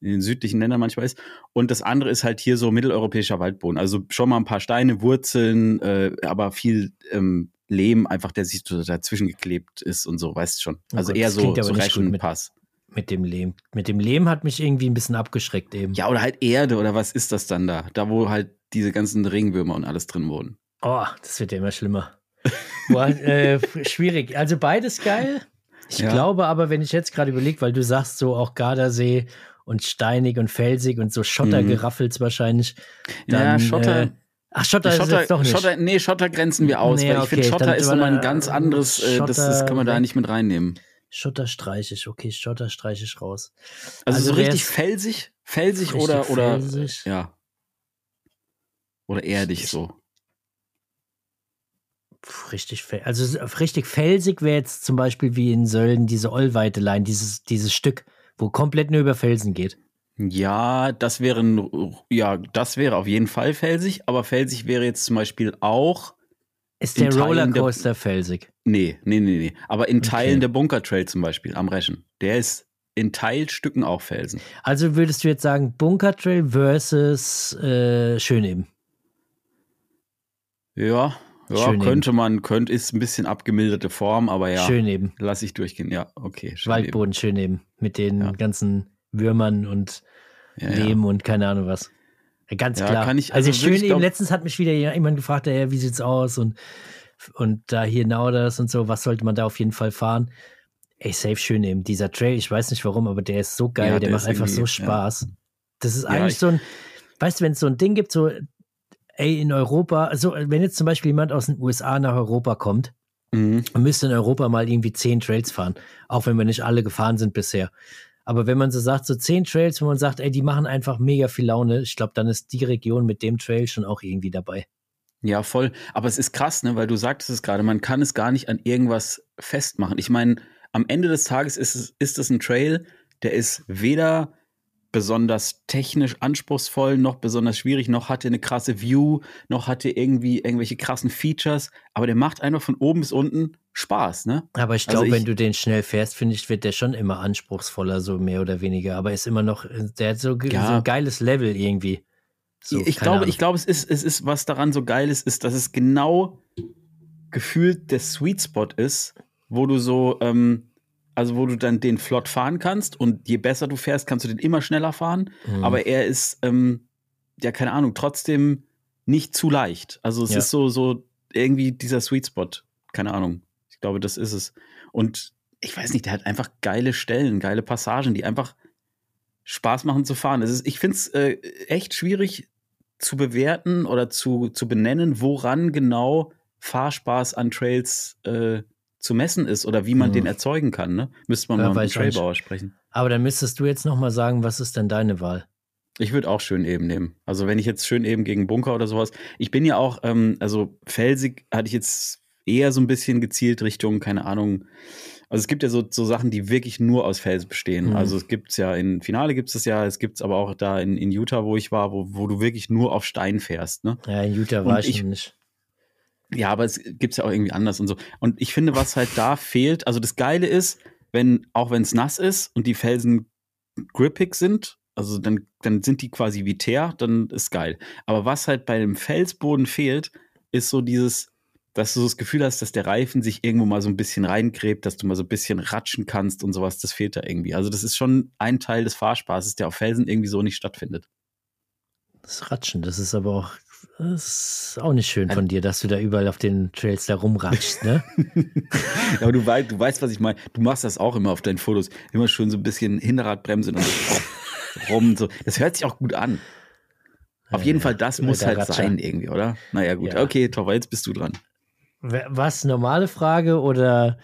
den südlichen Ländern manchmal ist. Und das andere ist halt hier so mitteleuropäischer Waldboden. Also schon mal ein paar Steine, Wurzeln, äh, aber viel ähm, Lehm einfach, der sich so dazwischen geklebt ist und so, weißt schon. Oh Also Gott, eher so, so gut mit-. Mit dem Lehm. Mit dem Lehm hat mich irgendwie ein bisschen abgeschreckt eben. Ja, oder halt Erde oder was ist das dann da? Da, wo halt diese ganzen Regenwürmer und alles drin wohnen. Oh, das wird ja immer schlimmer. Boah, äh, schwierig. Also beides geil. Ich Ja. glaube aber, wenn ich jetzt gerade überlege, weil du sagst so auch Gardasee und steinig und felsig und so Schottergeraffels wahrscheinlich. Dann, ja, Schotter. Äh, ach, Schotter, ist Schotter, jetzt doch nicht. Schotter, nee, Schotter grenzen wir aus, Nee, weil ich okay, finde, Schotter dann- ist dann- nochmal ein ganz anderes, äh, das, das Schotter kann man da nicht mit reinnehmen. Schotter streiche ich, okay, Schotter streiche ich raus. Also, Also so richtig ist- felsig, felsig Richtig oder, oder, felsig. ja. Oder erdig so. Richtig, fel also so- richtig felsig wäre jetzt zum Beispiel wie in Sölden diese Ollweitelein, dieses, dieses Stück, wo komplett nur über Felsen geht. Ja, das wäre, ein- ja, das wäre auf jeden Fall felsig, aber felsig wäre jetzt zum Beispiel auch, Ist der Teilen der- Rollercoaster felsig? nee, nee, nee, nee, aber in Okay. Teilen der Bunker Trail zum Beispiel am Reschen, der ist in Teilstücken auch Felsen. Also würdest du jetzt sagen Bunker Trail versus äh, Schöneben? Ja, ja, Schön könnte man, könnte, ist ein bisschen abgemilderte Form, aber ja, Schöneben. lass ich durchgehen, ja, okay. schön Waldboden Schöneben. Mit den Ja. ganzen Würmern und eben. Ja, ja. Lehm und keine Ahnung was. Ja, ganz Ja, klar. kann ich- also also Schöneben, glaub- letztens hat mich wieder jemand gefragt, ja, wie sieht's aus? Und und da hier Nauders und so, was sollte man da auf jeden Fall fahren? Ey, safe schön eben. Dieser Trail, ich weiß nicht warum, aber der ist so geil, Ja, der, der macht einfach so Spaß. Das ist Ja, eigentlich ich- so ein, weißt du, wenn es so ein Ding gibt, so, ey, in Europa, also wenn jetzt zum Beispiel jemand aus den USA nach Europa kommt, Mhm. müsste in Europa mal irgendwie zehn Trails fahren, auch wenn wir nicht alle gefahren sind bisher. Aber wenn man so sagt, so zehn Trails, wo man sagt, ey, die machen einfach mega viel Laune, ich glaube, dann ist die Region mit dem Trail schon auch irgendwie dabei. Ja, voll. Aber es ist krass, ne, weil du sagtest es gerade, man kann es gar nicht an irgendwas festmachen. Ich meine, am Ende des Tages ist es, ist es ein Trail, der ist weder besonders technisch anspruchsvoll, noch besonders schwierig, noch hat er eine krasse View, noch hat er irgendwie irgendwelche krassen Features, aber der macht einfach von oben bis unten Spaß, ne? Aber ich Also glaube, ich- wenn du den schnell fährst, finde ich, wird der schon immer anspruchsvoller, so mehr oder weniger. Aber ist immer noch, der hat so, Ja. so ein geiles Level irgendwie. So, ich glaube, Ahnung. ich glaube, es ist, es ist, was daran so geil ist, ist, dass es genau gefühlt der Sweet Spot ist, wo du so, ähm, also wo du dann den flott fahren kannst und je besser du fährst, kannst du den immer schneller fahren. Mhm. Aber er ist, ähm, ja, keine Ahnung, trotzdem nicht zu leicht. Also es Ja. ist so, so irgendwie dieser Sweet Spot. Keine Ahnung. Ich glaube, das ist es. Und ich weiß nicht, der hat einfach geile Stellen, geile Passagen, die einfach Spaß machen zu fahren. Es ist, ich finde es äh, echt schwierig zu bewerten oder zu, zu benennen, woran genau Fahrspaß an Trails äh, zu messen ist oder wie man Hm. den erzeugen kann. Ne? Müsste man Ja, mal mit dem. Trailbauer sprechen. Aber dann müsstest du jetzt noch mal sagen, was ist denn deine Wahl? Ich würde auch schön eben nehmen. Also wenn ich jetzt schön eben gegen Bunker oder sowas. Ich bin ja auch, ähm, also felsig hatte ich jetzt eher so ein bisschen gezielt Richtung, keine Ahnung. Also es gibt ja so, so Sachen, die wirklich nur aus Fels bestehen. Mhm. Also es gibt's ja in Finale gibt es ja, es gibt's aber auch da in, in Utah, wo ich war, wo, wo du wirklich nur auf Stein fährst. Ne? Ja, in Utah Und war ich, ich- nicht. Ja, aber es gibt's ja auch irgendwie anders und so. Und ich finde, was halt da fehlt, also das Geile ist, wenn, auch wenn es nass ist und die Felsen grippig sind, also dann, dann sind die quasi wie Teer, dann ist geil. Aber was halt bei dem Felsboden fehlt, ist so dieses, dass du so das Gefühl hast, dass der Reifen sich irgendwo mal so ein bisschen reingräbt, dass du mal so ein bisschen ratschen kannst und sowas, das fehlt da irgendwie. Also das ist schon ein Teil des Fahrspaßes, der auf Felsen irgendwie so nicht stattfindet. Das Ratschen, das ist aber auch, ist auch nicht schön von dir, dass du da überall auf den Trails da rumratschst, ne? Ja, aber du weißt, du weißt, was ich meine. Du machst das auch immer auf deinen Fotos. Immer schön so ein bisschen Hinterradbremse und so rum. So. Das hört sich auch gut an. Auf jeden Fall, das muss der halt Ratscher. sein irgendwie, oder? Naja, gut. Ja. Okay, Tova, jetzt bist du dran. Was, normale Frage oder,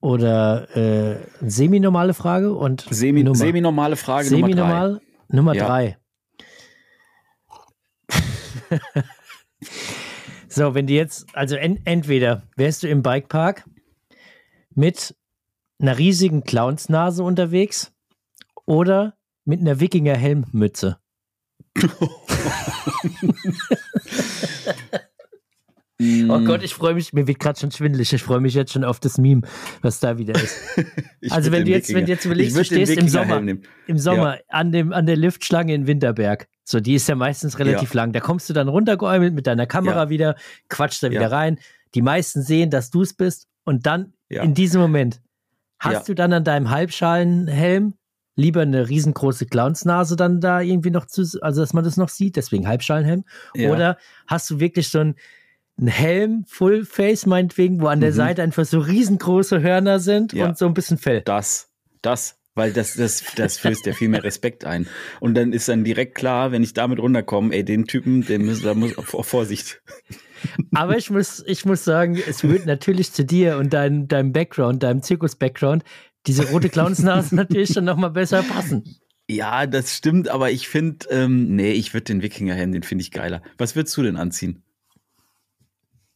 oder äh, semi-normale Frage? Und Semi, semi-normale Frage Nummer drei. Semi-normal? Nummer Ja. drei. so, wenn du jetzt, also en, entweder wärst du im Bikepark mit einer riesigen Clownsnase unterwegs oder mit einer Wikinger-Helmmütze. Oh Gott, ich freue mich, mir wird gerade schon schwindelig. Ich freue mich jetzt schon auf das Meme, was da wieder ist. Also wenn du jetzt, wenn du jetzt überlegst, du stehst im Sommer, im Sommer an, dem, an der Liftschlange in Winterberg. So, die ist ja meistens relativ lang. Da kommst du dann runtergeäumelt mit deiner Kamera Ja. wieder, quatscht da wieder Ja. rein. Die meisten sehen, dass du es bist. Und dann, Ja. in diesem Moment, hast Ja. du dann an deinem Halbschalenhelm lieber eine riesengroße Clownsnase dann da irgendwie noch zu, also dass man das noch sieht, deswegen Halbschalenhelm. Ja. Oder hast du wirklich so ein ein Helm, Full Face meinetwegen, wo an der Mhm. Seite einfach so riesengroße Hörner sind Ja. und so ein bisschen Fell. Das, das, weil das, das, das flößt ja viel mehr Respekt ein. Und dann ist dann direkt klar, wenn ich damit runterkomme, ey, den Typen, der muss, da muss auf, auf Vorsicht. Aber ich muss, ich muss sagen, es wird natürlich zu dir und deinem, deinem Background, deinem Zirkus-Background, diese rote Clownsnase natürlich schon nochmal besser passen. Ja, das stimmt, aber ich finde, ähm, nee, ich würde den Wikingerhelm, den finde ich geiler. Was würdest du denn anziehen?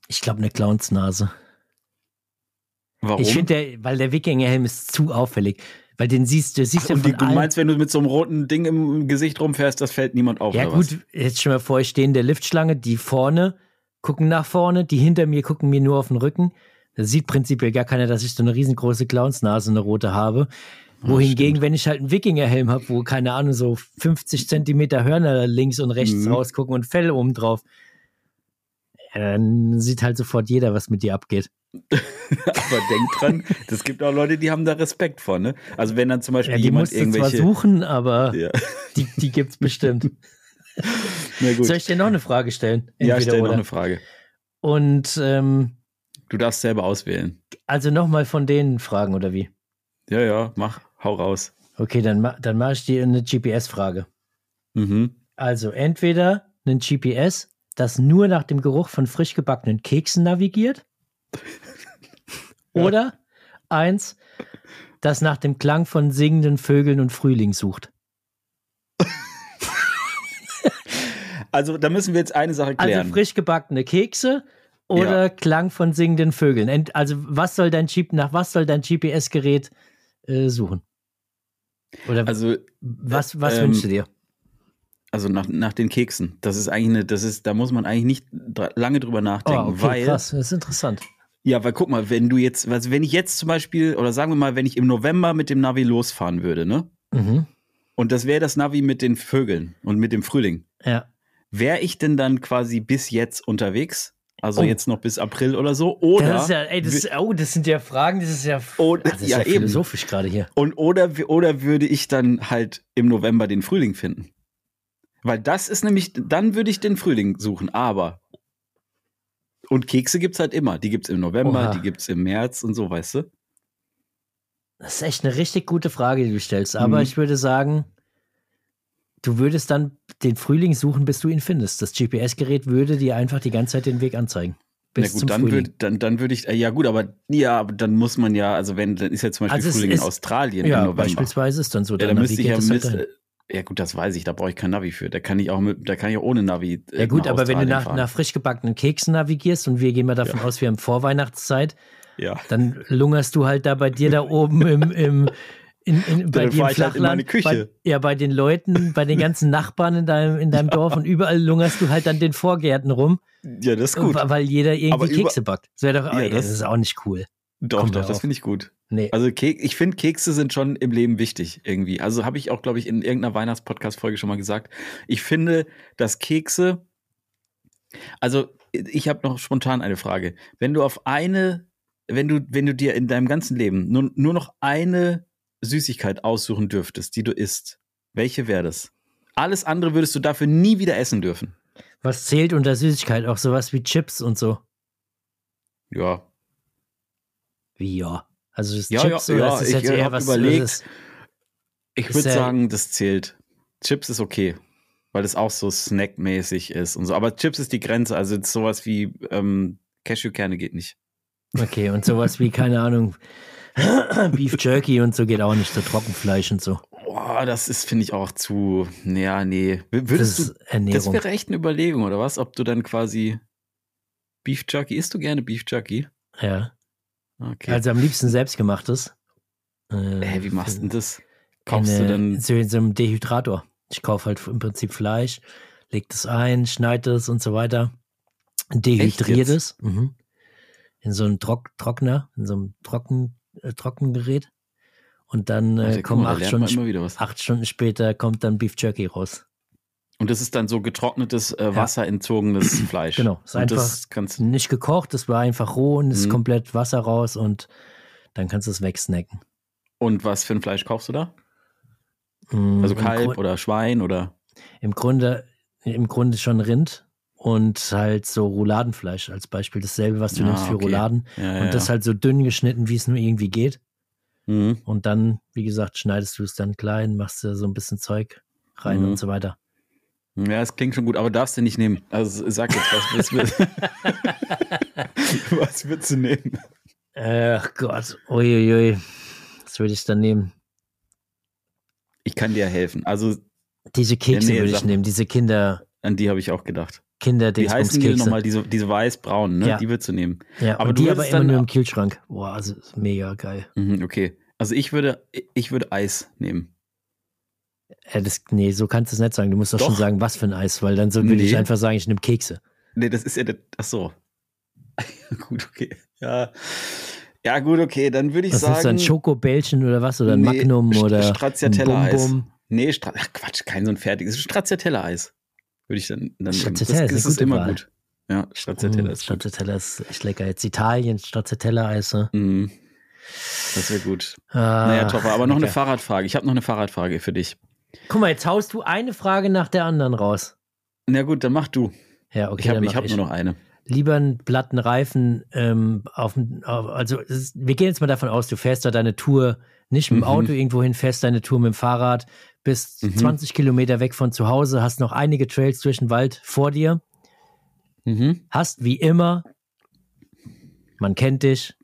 Ich glaube, eine Clownsnase. Warum? Ich finde, der, weil der Wikingerhelm ist zu auffällig. Weil den siehst du, siehst Ach, ja von du meinst, wenn du mit so einem roten Ding im Gesicht rumfährst, das fällt niemand auf, ja gut, jetzt schon mal vor, ich stehe in der Liftschlange, die vorne gucken nach vorne, die hinter mir gucken mir nur auf den Rücken. Da sieht prinzipiell gar keiner, dass ich so eine riesengroße Clownsnase, eine rote habe. Wohingegen, wenn ich halt einen Wikingerhelm habe, wo, keine Ahnung, so 50 Zentimeter Hörner links und rechts Mhm. rausgucken und Fell oben drauf, dann sieht halt sofort jeder, was mit dir abgeht. Aber denk dran, es gibt auch Leute, die haben da Respekt vor, ne? Also wenn dann zum Beispiel Ja, die jemand du zwar irgendwelche. suchen, aber Ja, die, die gibt's bestimmt. Soll ich dir noch eine Frage stellen? ja, Entweder stell noch oder. eine Frage. Und ähm, Du darfst selber auswählen. Also nochmal von denen fragen, oder wie? Ja, ja, mach, hau raus. Okay, dann, ma- dann mache ich dir eine GPS-Frage. Mhm. Also entweder ein GPS, das nur nach dem Geruch von frisch gebackenen Keksen navigiert. Oder eins, das nach dem Klang von singenden Vögeln und Frühling sucht. Also, da müssen wir jetzt eine Sache klären. Also frisch gebackene Kekse oder Ja. Klang von singenden Vögeln. Also was soll dein Chip, nach was soll dein GPS-Gerät äh, suchen? Oder also, was, was ähm, wünschst du dir? also nach, nach den Keksen. Das ist eigentlich eine, das ist, da muss man eigentlich nicht dr- lange drüber Oh, nachdenken, okay, weil, krass, das ist interessant. Ja, weil guck mal, wenn du jetzt, also wenn ich jetzt zum Beispiel, oder sagen wir mal, wenn ich im November mit dem Navi losfahren würde, ne? Mhm. Und das wäre das Navi mit den Vögeln und mit dem Frühling. Ja. Wäre ich denn dann quasi bis jetzt unterwegs? Also Oh. jetzt noch bis April oder so? Oder, Das ist ja, ey, das, oh, das sind ja Fragen, das ist ja, Oh, Ah, das ist ja, ja, philosophisch gerade hier. und, oder, oder würde ich dann halt im November den Frühling finden? Weil das ist nämlich, dann würde ich den Frühling suchen, aber. Und Kekse gibt's halt immer. Die gibt's im November, Oha. die gibt's im März und so, weißt du? Das ist echt eine richtig gute Frage, die du stellst. Aber Mhm. ich würde sagen, du würdest dann den Frühling suchen, bis du ihn findest. Das GPS-Gerät würde dir einfach die ganze Zeit den Weg anzeigen. Bis Na gut, zum dann Frühling. würde dann, dann würde ich, äh, ja gut, aber ja, aber dann muss man ja, also wenn, dann ist ja zum Beispiel Also es Frühling in ist- Australien im ja, November. beispielsweise ist dann so. Ja, da müsste ich ja, es halt. Ja gut, das weiß ich, da brauche ich kein Navi für. Da kann ich auch mit, da kann ich auch ohne Navi. äh, Ja gut, aber wenn du nach, fahren. nach frisch gebackenen Keksen navigierst und wir gehen mal davon aus, wir haben Vorweihnachtszeit, ja. dann lungerst du halt da bei dir da oben im, im in, in, bei dir im halt Flachland, Küche. Bei, ja, bei den Leuten, bei den ganzen Nachbarn in deinem, in deinem Dorf und überall lungerst du halt dann den Vorgärten rum, ja, das ist gut. weil jeder irgendwie über- Kekse backt. Das wäre doch, Ja, ey, das- das ist auch nicht cool. Doch, doch, da das finde ich gut. Nee. Also Kek ich finde, Kekse sind schon im Leben wichtig irgendwie. Also habe ich auch, glaube ich, in irgendeiner Weihnachtspodcast-Folge schon mal gesagt. Ich finde, dass Kekse, also ich habe noch spontan eine Frage. Wenn du auf eine, wenn du, wenn du dir in deinem ganzen Leben nur, nur noch eine Süßigkeit aussuchen dürftest, die du isst, welche wäre das? Alles andere würdest du dafür nie wieder essen dürfen. Was zählt unter Süßigkeit? Auch sowas wie Chips und so. Ja. Wie ja. Also das Ja, Chips ja, oder ja, ist das ich jetzt eher hab was überlegt. ist- Ich würde sagen, das zählt. Chips ist okay, weil es auch so snackmäßig ist und so. Aber Chips ist die Grenze. Also sowas wie ähm, Cashewkerne geht nicht. Okay, und sowas wie, keine Ahnung, Beef Jerky und so geht auch nicht, so Trockenfleisch und so. Boah, das ist, finde ich, auch zu. Ja, nee. Das Würdest du. Das Ernährung. wäre echt eine Überlegung, oder was? Ob du dann quasi. Beef Jerky, isst du gerne Beef Jerky? ja. Okay. Also am liebsten selbstgemachtes. Äh, Hä, wie machst du denn das? Kaufst in, du dann. So in so einem Dehydrator. Ich kaufe halt im Prinzip Fleisch, leg das ein, schneide es und so weiter. Dehydriere es. Mhm. In so einem Trock Trockner, in so einem Trocken, äh, Trockengerät. Und dann äh, guck kommen acht Stunden, acht Stunden später kommt dann Beef Jerky raus. Und das ist dann so getrocknetes, äh, wasserentzogenes Fleisch. Genau, ist Und einfach. Nicht gekocht, das war einfach roh und es ist Mhm. komplett Wasser raus und dann kannst du es wegsnacken. Und was für ein Fleisch kaufst du da? Mm, Also Kalb Grund- oder Schwein oder. Im Grunde, im Grunde schon Rind und halt so Rouladenfleisch als Beispiel. Dasselbe, was du Ah, nimmst für okay. Rouladen. Ja, Und das halt so dünn geschnitten, wie es nur irgendwie geht. Mhm. Und dann, wie gesagt, schneidest du es dann klein, machst du so ein bisschen Zeug rein Mhm. und so weiter. Ja, es klingt schon gut, aber darfst du nicht nehmen. Also sag jetzt, was willst du? was würdest du nehmen? Ach Gott, uiuiui. Was würde ich dann nehmen? Ich kann dir helfen. Also Diese Kekse nee, würde ich nehmen, diese Kinder, an die habe ich auch gedacht. Kinder Wie heißen die nochmal? Diese, diese weiß-braunen, ne? Ja. Die würdest du nehmen. Ja, Aber die aber immer dann- nur im Kühlschrank. Boah, also ist mega geil. Mhm, okay. Also ich würde, ich würde Eis nehmen. Äh, das, nee, so kannst du es nicht sagen. Du musst doch, Doch. schon sagen, was für ein Eis, weil dann so würde ich Nee. einfach sagen, ich nehme Kekse. Nee, das ist ja das. Ach so. gut, okay. Ja. Ja, gut, okay. Dann würde ich Was sagen. ist dann Schokobällchen oder was? Oder ein Nee, Magnum oder ein Stracciatella-Eis. Nee, Stra Ach, Quatsch, kein so ein fertiges. Stracciatella-Eis. Würde ich dann, dann. Das, Stracciatella ist eine das ist gute immer Wahl. gut. Ja, Stracciatella Mm, ist gut. Stracciatella ist echt lecker. Jetzt Italien, Stracciatella-Eis. ne? Mhm. Das wäre gut. Ah, naja, Topper, aber noch eine lecker. Fahrradfrage. Ich habe noch eine Fahrradfrage für dich. Guck mal, jetzt haust du eine Frage nach der anderen raus. Na gut, dann mach du. Ja, okay, ich habe hab nur noch eine. Lieber einen platten Reifen ähm, auf, auf also ist, wir gehen jetzt mal davon aus, du fährst da deine Tour nicht mit dem Mhm. Auto irgendwo hin, fährst deine Tour mit dem Fahrrad, bist Mhm. 20 Kilometer weg von zu Hause, hast noch einige Trails durch den Wald vor dir, Mhm. hast wie immer, man kennt dich,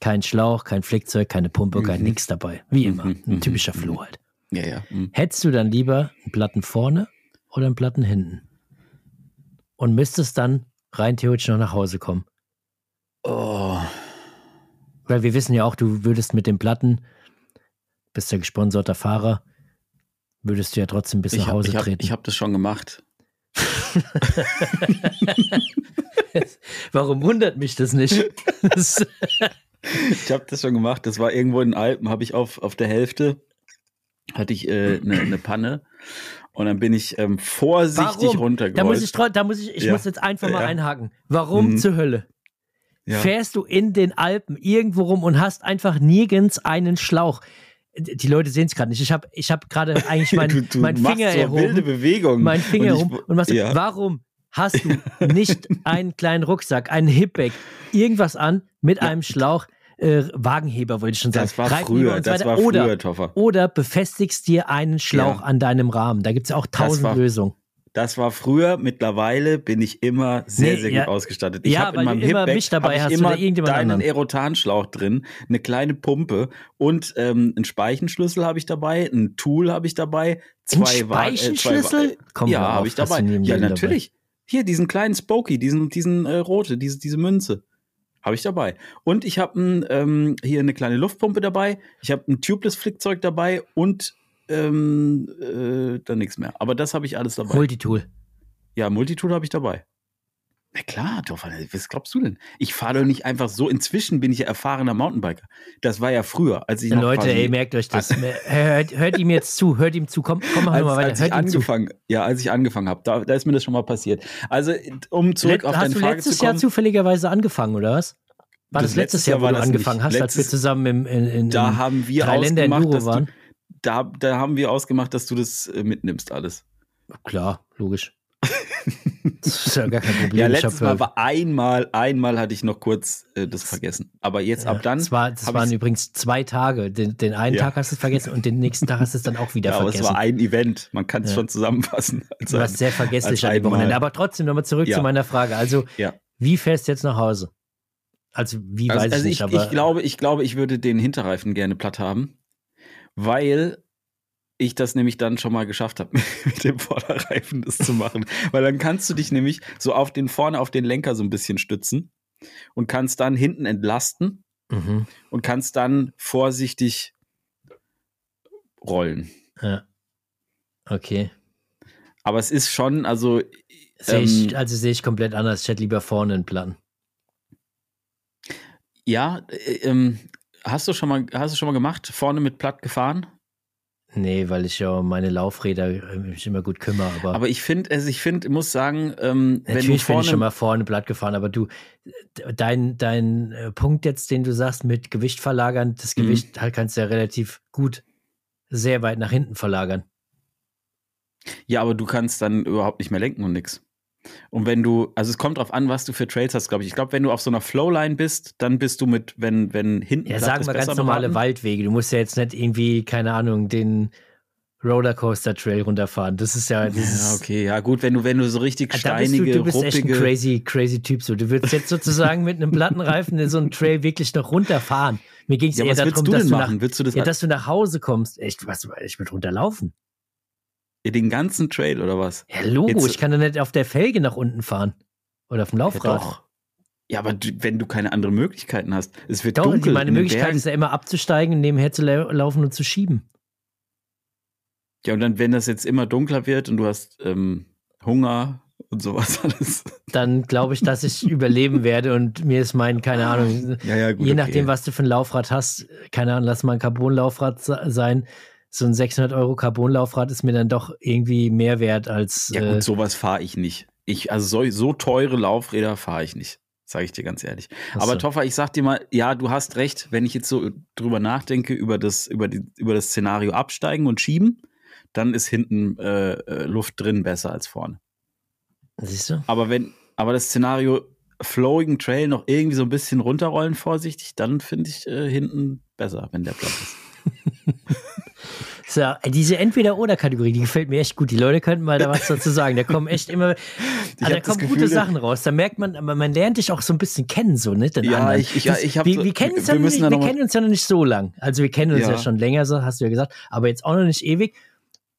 kein Schlauch, kein Flickzeug, keine Pumpe, kein Mhm. nix dabei. Wie immer. Mhm, Ein mhm, typischer. Floh halt. Ja, ja. Mhm. Hättest du dann lieber einen Platten vorne oder einen Platten hinten? Und müsstest dann rein theoretisch noch nach Hause kommen. Oh. Weil wir wissen ja auch, du würdest mit den Platten, bist ja gesponserter Fahrer, würdest du ja trotzdem bis Ich nach habe Hause ich hab, treten. ich hab das schon gemacht. Warum wundert mich das nicht? Ich habe das schon gemacht. Das war irgendwo in den Alpen, habe ich auf, auf der Hälfte, hatte ich eine äh, ne- ne Panne. Und dann bin ich ähm, vorsichtig Warum? runtergerollt. da muss ich, da muss ich, ich Ja. muss jetzt einfach mal Ja. einhaken. Warum Mhm. zur Hölle? ja. Fährst du in den Alpen irgendwo rum und hast einfach nirgends einen Schlauch? Die Leute sehen es gerade nicht. Ich habe ich hab gerade eigentlich mein, du, du mein Finger so wilde erhoben. Bewegungen. Mein Finger Und ich- erhoben und machst, warum hast du nicht einen kleinen Rucksack, einen Hipback, irgendwas an mit einem Schlauch, äh, Wagenheber, wollte ich schon sagen. Das war Reifenheber früher, das war oder, früher, Toffer. oder befestigst dir einen Schlauch Ja. an deinem Rahmen. Da gibt es ja auch tausend war- Lösungen. Das war früher, mittlerweile bin ich immer sehr, Nee, sehr ja. gut ausgestattet. Ich Ja, habe in meinem immer mich dabei hast immer deinen anderen. Erotanschlauch drin, eine kleine Pumpe und ähm, einen Speichenschlüssel habe ich dabei, ein Tool habe ich dabei, Ein zwei Wa- äh, zwei Speichenschlüssel? Komm, ja, habe ich dabei. Ja, natürlich. Hier, diesen kleinen Spokey, diesen, diesen äh, rote, diese, diese Münze. Habe ich dabei. Und ich habe ähm, hier eine kleine Luftpumpe dabei. Ich habe ein Tubeless-Flickzeug dabei und ähm, äh, dann nichts mehr. Aber das habe ich alles dabei. Multitool. Ja, Multitool habe ich dabei. Na klar, Dorf, was glaubst du denn? Ich fahre doch nicht einfach so. Inzwischen bin ich ja erfahrener Mountainbiker. Das war ja früher, als ich noch Leute, ey, merkt euch das. hört, hört ihm jetzt zu, hört ihm zu. Komm, komm mach als, nochmal weiter. als ich Hört zu. angefangen, ja, als ich angefangen habe, da, da ist mir das schon mal passiert. Also, um zurück Let, auf hast deine du Frage letztes zu kommen, Jahr zufälligerweise angefangen, oder was? War das, Das letztes letztes Jahr, Jahr wo du angefangen nicht. hast, als wir Letztes- zusammen im, in, in, da in haben wir drei Länder ausgemacht, Enduro dass du, waren? da, da haben wir ausgemacht, dass du das äh, mitnimmst alles. Klar, logisch. das ist ja gar kein Problem. Ja, Ich letztes Mal äh, war einmal, einmal hatte ich noch kurz äh, das vergessen. Aber jetzt ja, ab dann. Das, war, das waren übrigens zwei Tage. Den, den einen Ja. Tag hast du es vergessen und den nächsten Tag hast du es dann auch wieder ja, aber es vergessen. war ein Event. Man kann es schon zusammenfassen. Du warst sehr vergesslich an dem. Wochenende. Aber trotzdem nochmal zurück zu meiner Frage. Also, wie fährst du jetzt nach Hause? Also, wie Also, weiß also ich ich, nicht, aber ich, glaube, ich glaube, ich würde den Hinterreifen gerne platt haben, weil ich das nämlich dann schon mal geschafft habe, mit dem Vorderreifen das zu machen. Weil dann kannst du dich nämlich so auf den vorne auf den Lenker so ein bisschen stützen und kannst dann hinten entlasten Mhm. und kannst dann vorsichtig rollen. Ja. Okay. Aber es ist schon, also Sehe ich, Ähm, also sehe ich komplett anders. Ich hätte lieber vorne einen Plan. ja, äh, ähm, hast du schon mal, hast du schon mal gemacht, vorne mit platt gefahren? Nee, weil ich ja um meine Laufräder äh, mich immer gut kümmere. Aber, Aber ich finde, also ich finde, muss sagen, ähm, wenn du natürlich bin vorne ich schon mal vorne platt gefahren. Aber du, dein, dein äh, Punkt jetzt, den du sagst, mit Gewicht verlagern, das Mhm. Gewicht halt kannst du ja relativ gut sehr weit nach hinten verlagern. Ja, aber du kannst dann überhaupt nicht mehr lenken und nix. Und wenn du, also es kommt drauf an, was du für Trails hast, glaube ich. Ich glaube, wenn du auf so einer Flowline bist, dann bist du mit, wenn, wenn hinten Ja, sagen wir ganz normale beraten. Waldwege. Du musst ja jetzt nicht irgendwie, keine Ahnung, den Rollercoaster Trail runterfahren. Das ist ja, das Ja, okay, ja gut, wenn du, wenn du so richtig Ah, da bist du, steinige, du bist echt ein ruppige, crazy, crazy Typ. So, du würdest jetzt sozusagen mit einem Plattenreifen in so einen Trail wirklich noch runterfahren. Mir ging es ja, eher darum, du dass du, machen? nach, Willst du das ja, dass du nach Hause kommst. Echt, was, ich würde runterlaufen. Den ganzen Trail oder was? Ja, Logo, Jetzt- ich kann doch nicht auf der Felge nach unten fahren. Oder auf dem Ja, Laufrad. doch. Ja, aber du, wenn du keine anderen Möglichkeiten hast, es wird Doch, dunkel. meine Möglichkeit Bergen. ist ja immer abzusteigen, nebenher zu lau- laufen und zu schieben. Ja, und dann, wenn das jetzt immer dunkler wird und du hast ähm, Hunger und sowas alles. Dann glaube ich, dass ich überleben werde und mir ist mein, keine Ahnung, Ja, ja, gut. Je okay. nachdem, was du für ein Laufrad hast, keine Ahnung, lass mal ein Carbonlaufrad se- sein. So ein 600 Euro Carbonlaufrad ist mir dann doch irgendwie mehr wert als. Ja, äh, gut, sowas fahre ich nicht. Ich, also so, so teure Laufräder fahre ich nicht. Sage ich dir ganz ehrlich. Ach Aber. Toffer, ich sag dir mal, ja, du hast recht, wenn ich jetzt so drüber nachdenke, über das, über die, über das Szenario absteigen und schieben, dann ist hinten äh, äh, Luft drin besser als vorne. Siehst du? Aber wenn, aber das Szenario Flowing Trail noch irgendwie so ein bisschen runterrollen, vorsichtig, dann finde ich äh, hinten besser, wenn der Platz ist. So, diese Entweder-Oder-Kategorie, die gefällt mir echt gut. Die Leute könnten mal da was dazu sagen. Da kommen echt immer, also da kommen Gefühl, gute Sachen raus. Da merkt man, man lernt dich auch so ein bisschen kennen, so, ne? Den Ja, anderen. ich- ich- ja, ich hab wir, wir kennen uns, wir ja, nicht, wir kennen uns ja noch nicht so lang. Also wir kennen uns ja, Ja. schon länger, so hast du ja gesagt, aber jetzt auch noch nicht ewig.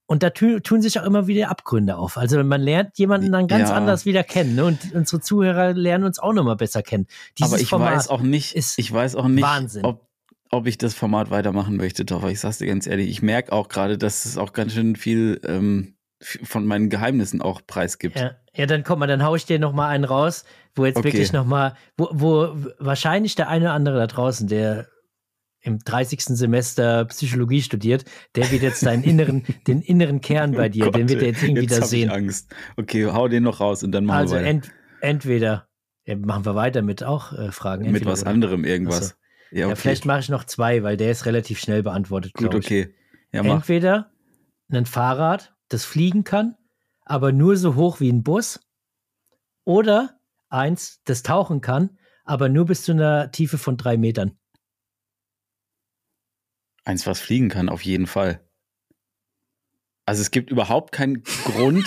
Und da tu, tun sich auch immer wieder Abgründe auf. Also man lernt jemanden dann ganz Ja. anders wieder kennen. Ne? Und unsere Zuhörer lernen uns auch nochmal besser kennen. Dieses aber ich Format weiß auch nicht, ist ich weiß auch nicht, Wahnsinn. ob, ob ich das Format weitermachen möchte, Toffer. Ich sag's dir ganz ehrlich, ich merke auch gerade, dass es auch ganz schön viel ähm, von meinen Geheimnissen auch preisgibt. Ja, ja, dann komm mal, dann hau ich dir noch mal einen raus, wo jetzt Okay. wirklich noch mal, wo, wo wahrscheinlich der eine oder andere da draußen, der im 30. Semester Psychologie studiert, der wird jetzt deinen inneren, den inneren Kern bei dir, Oh den wird Gott, er jetzt irgendwie jetzt da sehen. Ich Angst. Okay, hau den noch raus und dann machen Also wir weiter. ent, entweder, ja, machen wir weiter mit auch äh, Fragen. mit entweder was oder. anderem irgendwas. Ja, Ja, okay. vielleicht mache ich noch zwei, weil der ist relativ schnell beantwortet. Gut, okay. Ja. Entweder ein Fahrrad, das fliegen kann, aber nur so hoch wie ein Bus. Oder eins, das tauchen kann, aber nur bis zu einer Tiefe von drei Metern. Eins, was fliegen kann, auf jeden Fall. Also es gibt überhaupt keinen Grund,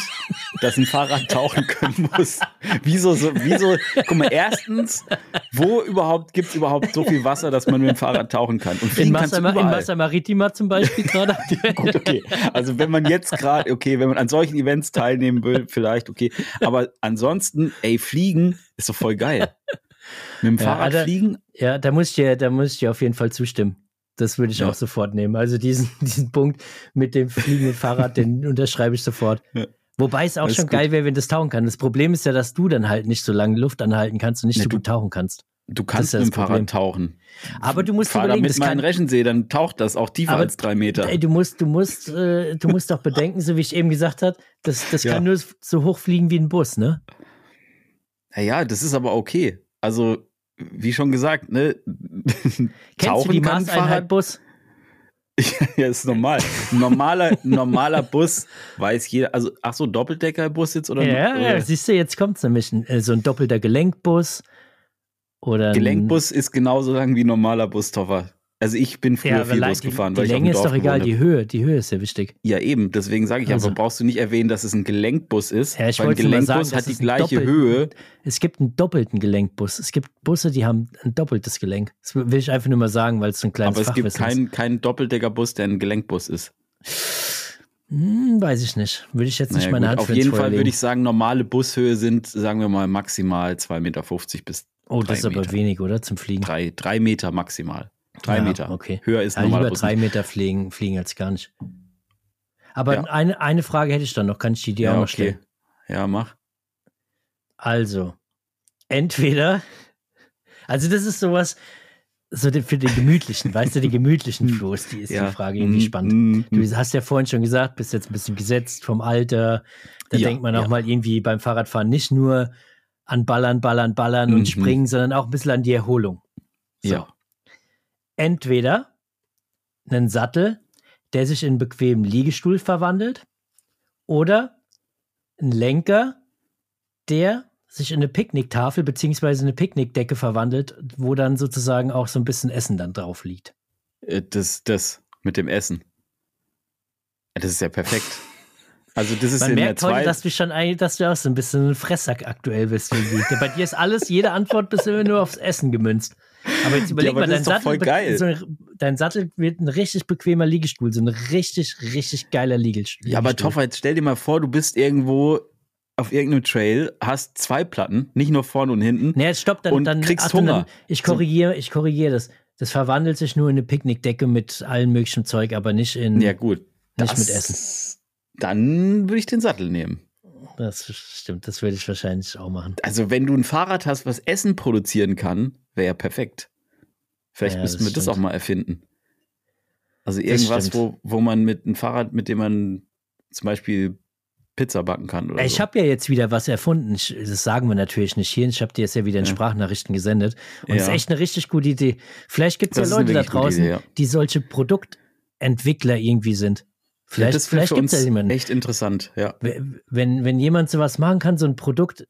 dass ein Fahrrad tauchen können muss. Wieso so, wieso, guck mal, erstens, wo überhaupt gibt es überhaupt so viel Wasser, dass man mit dem Fahrrad tauchen kann? Und In Massa, in. Massa Maritima zum Beispiel gerade. Gut, okay. Also wenn man jetzt gerade, okay, wenn man an solchen Events teilnehmen will, vielleicht, okay. Aber ansonsten, ey, fliegen ist doch voll geil. Mit dem Ja, Fahrrad Alter. fliegen? ja, da muss ich dir, da muss ich dir auf jeden Fall zustimmen. Das würde ich Ja. auch sofort nehmen. Also diesen, diesen Punkt mit dem fliegenden Fahrrad, den unterschreibe ich sofort. Ja. Wobei es auch Alles schon gut. geil wäre, wenn das tauchen kann. Das Problem ist ja, dass du dann halt nicht so lange Luft anhalten kannst und nicht Nee, so gut tauchen kannst. Du kannst ja mit das dem Fahrrad Problem. tauchen. Aber du musst Fahr überlegen, damit das kann, Rechensee, dann taucht das auch tiefer Aber- als drei Meter. Ey, du musst, du musst, äh, du musst doch bedenken, so wie ich eben gesagt habe, das, das Ja. kann nur so hoch fliegen wie ein Bus, ne? Naja, das ist aber okay. Also, wie schon gesagt, ne? Kennst du die kann ein Maßeinheit Bus? ja, ist normal. Normaler, normaler Bus weiß jeder. Also, ach so, Doppeldeckerbus jetzt oder? Ja, oder ja, siehst du, jetzt kommt's nämlich. ein- äh, So ein doppelter Gelenkbus oder Gelenkbus ist genauso lang wie ein normaler Bustoffer. Also ich bin früher Ja, viel aber Bus die, gefahren, die ich Länge ist doch egal, die Höhe, die Höhe ist ja wichtig. Ja, eben. Deswegen sage ich Also- aber, brauchst du nicht erwähnen, dass es ein Gelenkbus ist. Ja, ich weil ein sagen, Gelenkbus dass hat die es gleiche Höhe. Es gibt einen doppelten Gelenkbus. Es gibt Busse, die haben ein doppeltes Gelenk. Das will ich einfach nur mal sagen, weil es so ein kleines Aber es gibt Fachwissen ist. keinen keinen Doppeldeckerbus, der ein Gelenkbus ist. Hm, weiß ich nicht. Würde ich jetzt nicht Naja, meine gut, Hand auf jeden Fall würde ich sagen, normale Bushöhe sind, sagen wir mal, maximal 2,50 Meter bis Oh, das ist aber Meter. wenig, oder? Zum Fliegen. drei, drei Meter maximal. Drei Ja, Meter. okay. Höher ist Ja, normaler lieber Bus. drei. Meter fliegen, fliegen als gar nicht. Aber Ja. eine, eine Frage hätte ich dann noch. Kann ich die dir Ja, auch noch okay. stellen? Ja, mach. Also, entweder, also das ist sowas, so den- für den gemütlichen, weißt du, die gemütlichen Floß, die ist ja. die Frage irgendwie Mhm, spannend. mhm, Du hast ja vorhin schon gesagt, bist jetzt ein bisschen gesetzt vom Alter. Da Ja, denkt man auch ja. mal irgendwie beim Fahrradfahren nicht nur an Ballern, Ballern, Ballern Mhm. und Springen, sondern auch ein bisschen an die Erholung. So. Ja. Entweder einen Sattel, der sich in einen bequemen Liegestuhl verwandelt, oder ein Lenker, der sich in eine Picknicktafel beziehungsweise eine Picknickdecke verwandelt, wo dann sozusagen auch so ein bisschen Essen dann drauf liegt. Äh, Das, das mit dem Essen. Das ist ja perfekt. Also das ist Man in der merkt heute, zwei. dass du schon ein, dass du auch so ein bisschen ein Fresssack aktuell bist. Bei dir ist alles, jede Antwort bist immer nur aufs Essen gemünzt. Aber jetzt überleg aber mal, das dein Sattel. So ein, dein Sattel wird ein richtig bequemer Liegestuhl, so ein richtig, richtig geiler Liegestuhl. ja, aber Toffer, jetzt stell dir mal vor, du bist irgendwo auf irgendeinem Trail, hast zwei Platten, nicht nur vorne und hinten. Nee, jetzt stopp, dann, Und dann kriegst Hunger. Dann, ich korrigiere, ich korrigiere das. Das verwandelt sich nur in eine Picknickdecke mit allem möglichen Zeug, aber nicht in. Ja, gut. Nicht mit Essen. Dann würde ich den Sattel nehmen. Das stimmt, das würde ich wahrscheinlich auch machen. Also, wenn du ein Fahrrad hast, was Essen produzieren kann, wäre ja perfekt. Vielleicht Ja, müssten das wir das stimmt. auch mal erfinden. Also irgendwas, wo, wo man mit einem Fahrrad, mit dem man zum Beispiel Pizza backen kann oder Ich so. habe ja jetzt wieder was erfunden. Ich, das sagen wir natürlich nicht hier. Ich habe dir jetzt ja wieder in Ja. Sprachnachrichten gesendet. Und das ist Ja. echt eine richtig gute Idee. Vielleicht gibt es Das ja ist Leute da draußen, Idee, ja. die solche Produktentwickler irgendwie sind. Vielleicht, das vielleicht gibt es ja jemanden. Echt interessant, ja. Wenn, wenn jemand sowas machen kann, so ein Produkt,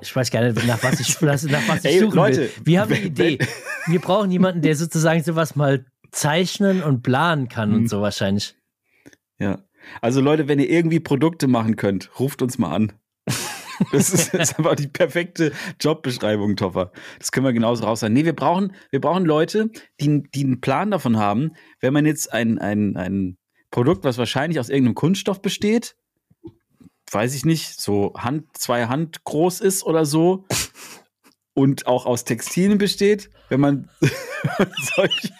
ich weiß gar nicht, nach was ich, nach was ich Ey, suchen Leute, will. Wir haben eine Idee. Wir brauchen jemanden, der sozusagen sowas mal zeichnen und planen kann Mhm. und so wahrscheinlich. Ja. Also Leute, wenn ihr irgendwie Produkte machen könnt, ruft uns mal an. Das ist, das ist einfach die perfekte Jobbeschreibung, Toffer. Das können wir genauso raus sagen. Nee, wir brauchen, wir brauchen Leute, die, die einen Plan davon haben, wenn man jetzt ein, ein, ein Produkt, was wahrscheinlich aus irgendeinem Kunststoff besteht, weiß ich nicht, so Hand, zwei Hand groß ist oder so und auch aus Textilien besteht, wenn man solche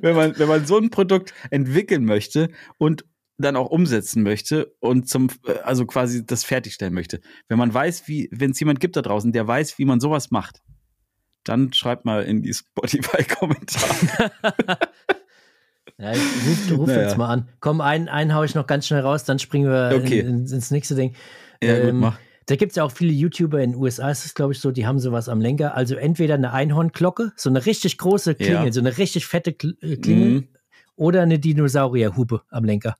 wenn man, wenn man so ein Produkt entwickeln möchte und dann auch umsetzen möchte und zum, äh, also quasi das fertigstellen möchte. Wenn man weiß, wie, wenn es jemand gibt da draußen, der weiß, wie man sowas macht, dann schreibt mal in die Spotify-Kommentare. Ja, ruf ruf Naja. jetzt mal an. Komm, einen, einen hau ich noch ganz schnell raus, dann springen wir Okay. in, in, ins nächste Ding. Ja, gut, Ähm, mach. Da gibt es ja auch viele YouTuber in den USA, ist es glaube ich so, die haben sowas am Lenker. Also entweder eine Einhornglocke, so eine richtig große Klingel, Ja. so eine richtig fette äh, Klingel, Mhm. oder eine Dinosaurierhupe am Lenker.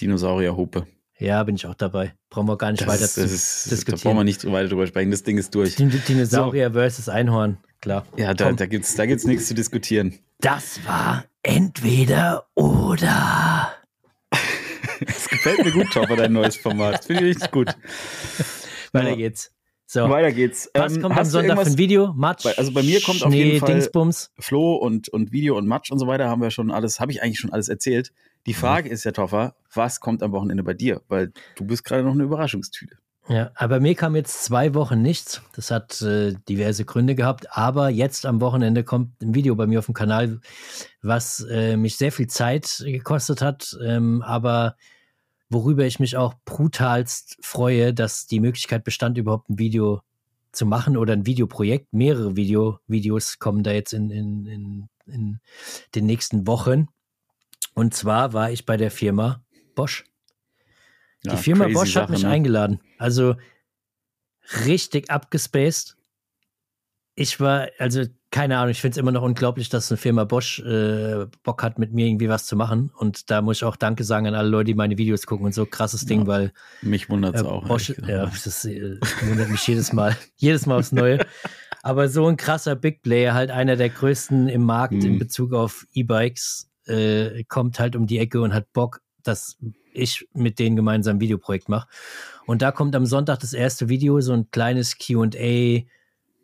Dinosaurierhupe. Ja, bin ich auch dabei. Brauchen wir gar nicht Das, weiter zu das ist, da diskutieren. brauchen wir nicht weiter drüber sprechen. Das Ding ist durch. Din- Dinosaurier versus Einhorn, klar. Ja, da, Komm. da gibt's, da gibt's nichts zu diskutieren. Das war entweder oder. Es gefällt mir gut, Topper, dein neues Format. Finde ich richtig gut. Weiter geht's. So, Weiter geht's. was Ähm, kommt am Sonntag für ein Video? Matsch, also bei mir kommt auf Schnee, jeden Fall- Dingsbums. Flo und, und Video und Match und so weiter haben wir schon alles, habe ich eigentlich schon alles erzählt. Die Frage ist ja, Toffer, was kommt am Wochenende bei dir? Weil du bist gerade noch eine Überraschungstüte. Ja, aber mir kam jetzt zwei Wochen nichts. Das hat äh, diverse Gründe gehabt. Aber jetzt am Wochenende kommt ein Video bei mir auf dem Kanal, was äh, mich sehr viel Zeit gekostet hat, ähm, aber worüber ich mich auch brutalst freue, dass die Möglichkeit bestand, überhaupt ein Video zu machen oder ein Videoprojekt. Mehrere Video, Videos kommen da jetzt in, in, in, in den nächsten Wochen. Und zwar war ich bei der Firma Bosch. Die Ja, Firma Bosch hat Sache, mich ne? eingeladen. Also richtig abgespaced. Ich war, also keine Ahnung, ich finde es immer noch unglaublich, dass eine Firma Bosch äh, Bock hat, mit mir irgendwie was zu machen. Und da muss ich auch Danke sagen an alle Leute, die meine Videos gucken und so krasses Ding, Ja, weil Mich wundert's äh, auch. Bosch, ja, das äh, wundert mich jedes Mal, jedes Mal aufs Neue. Aber so ein krasser Big Player, halt einer der größten im Markt in Mhm. Bezug auf E-Bikes, äh, kommt halt um die Ecke und hat Bock, dass ich mit denen gemeinsam ein Videoprojekt mache. Und da kommt am Sonntag das erste Video, so ein kleines Q&A,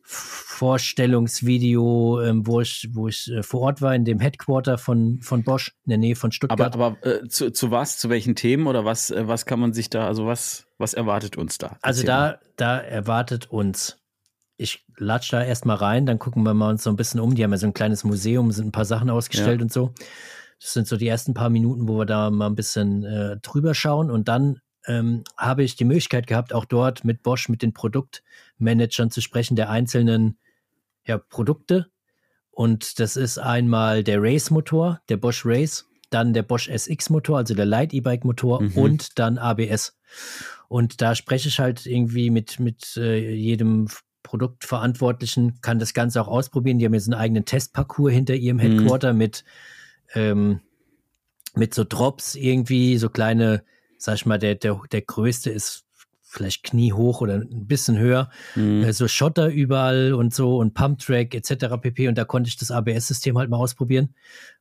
Vorstellungsvideo, ähm, wo ich, wo ich äh, vor Ort war, in dem Headquarter von, von Bosch, in der Nähe von Stuttgart. Aber, aber äh, zu, zu was, zu welchen Themen oder was, äh, was kann man sich da, also was, was erwartet uns da? Also da, da erwartet uns. Ich latsch da erstmal rein, dann gucken wir mal uns so ein bisschen um. Die haben ja so ein kleines Museum, sind ein paar Sachen ausgestellt Ja. und so. Das sind so die ersten paar Minuten, wo wir da mal ein bisschen äh, drüber schauen. Und dann ähm, habe ich die Möglichkeit gehabt, auch dort mit Bosch, mit den Produktmanagern zu sprechen, der einzelnen ja, Produkte. Und das ist einmal der Race-Motor, der Bosch Race, dann der Bosch SX-Motor, also der Light E-Bike-Motor Mhm. und dann ABS. Und da spreche ich halt irgendwie mit, mit äh, jedem Produktverantwortlichen, kann das Ganze auch ausprobieren. Die haben jetzt einen eigenen Testparcours hinter ihrem Mhm. Headquarter mit, ähm, mit so Drops irgendwie, so kleine, sag ich mal, der, der, der größte ist vielleicht kniehoch oder ein bisschen höher. Mhm. Äh, so Schotter überall und so und Pumptrack etc. pp. Und da konnte ich das ABS-System halt mal ausprobieren.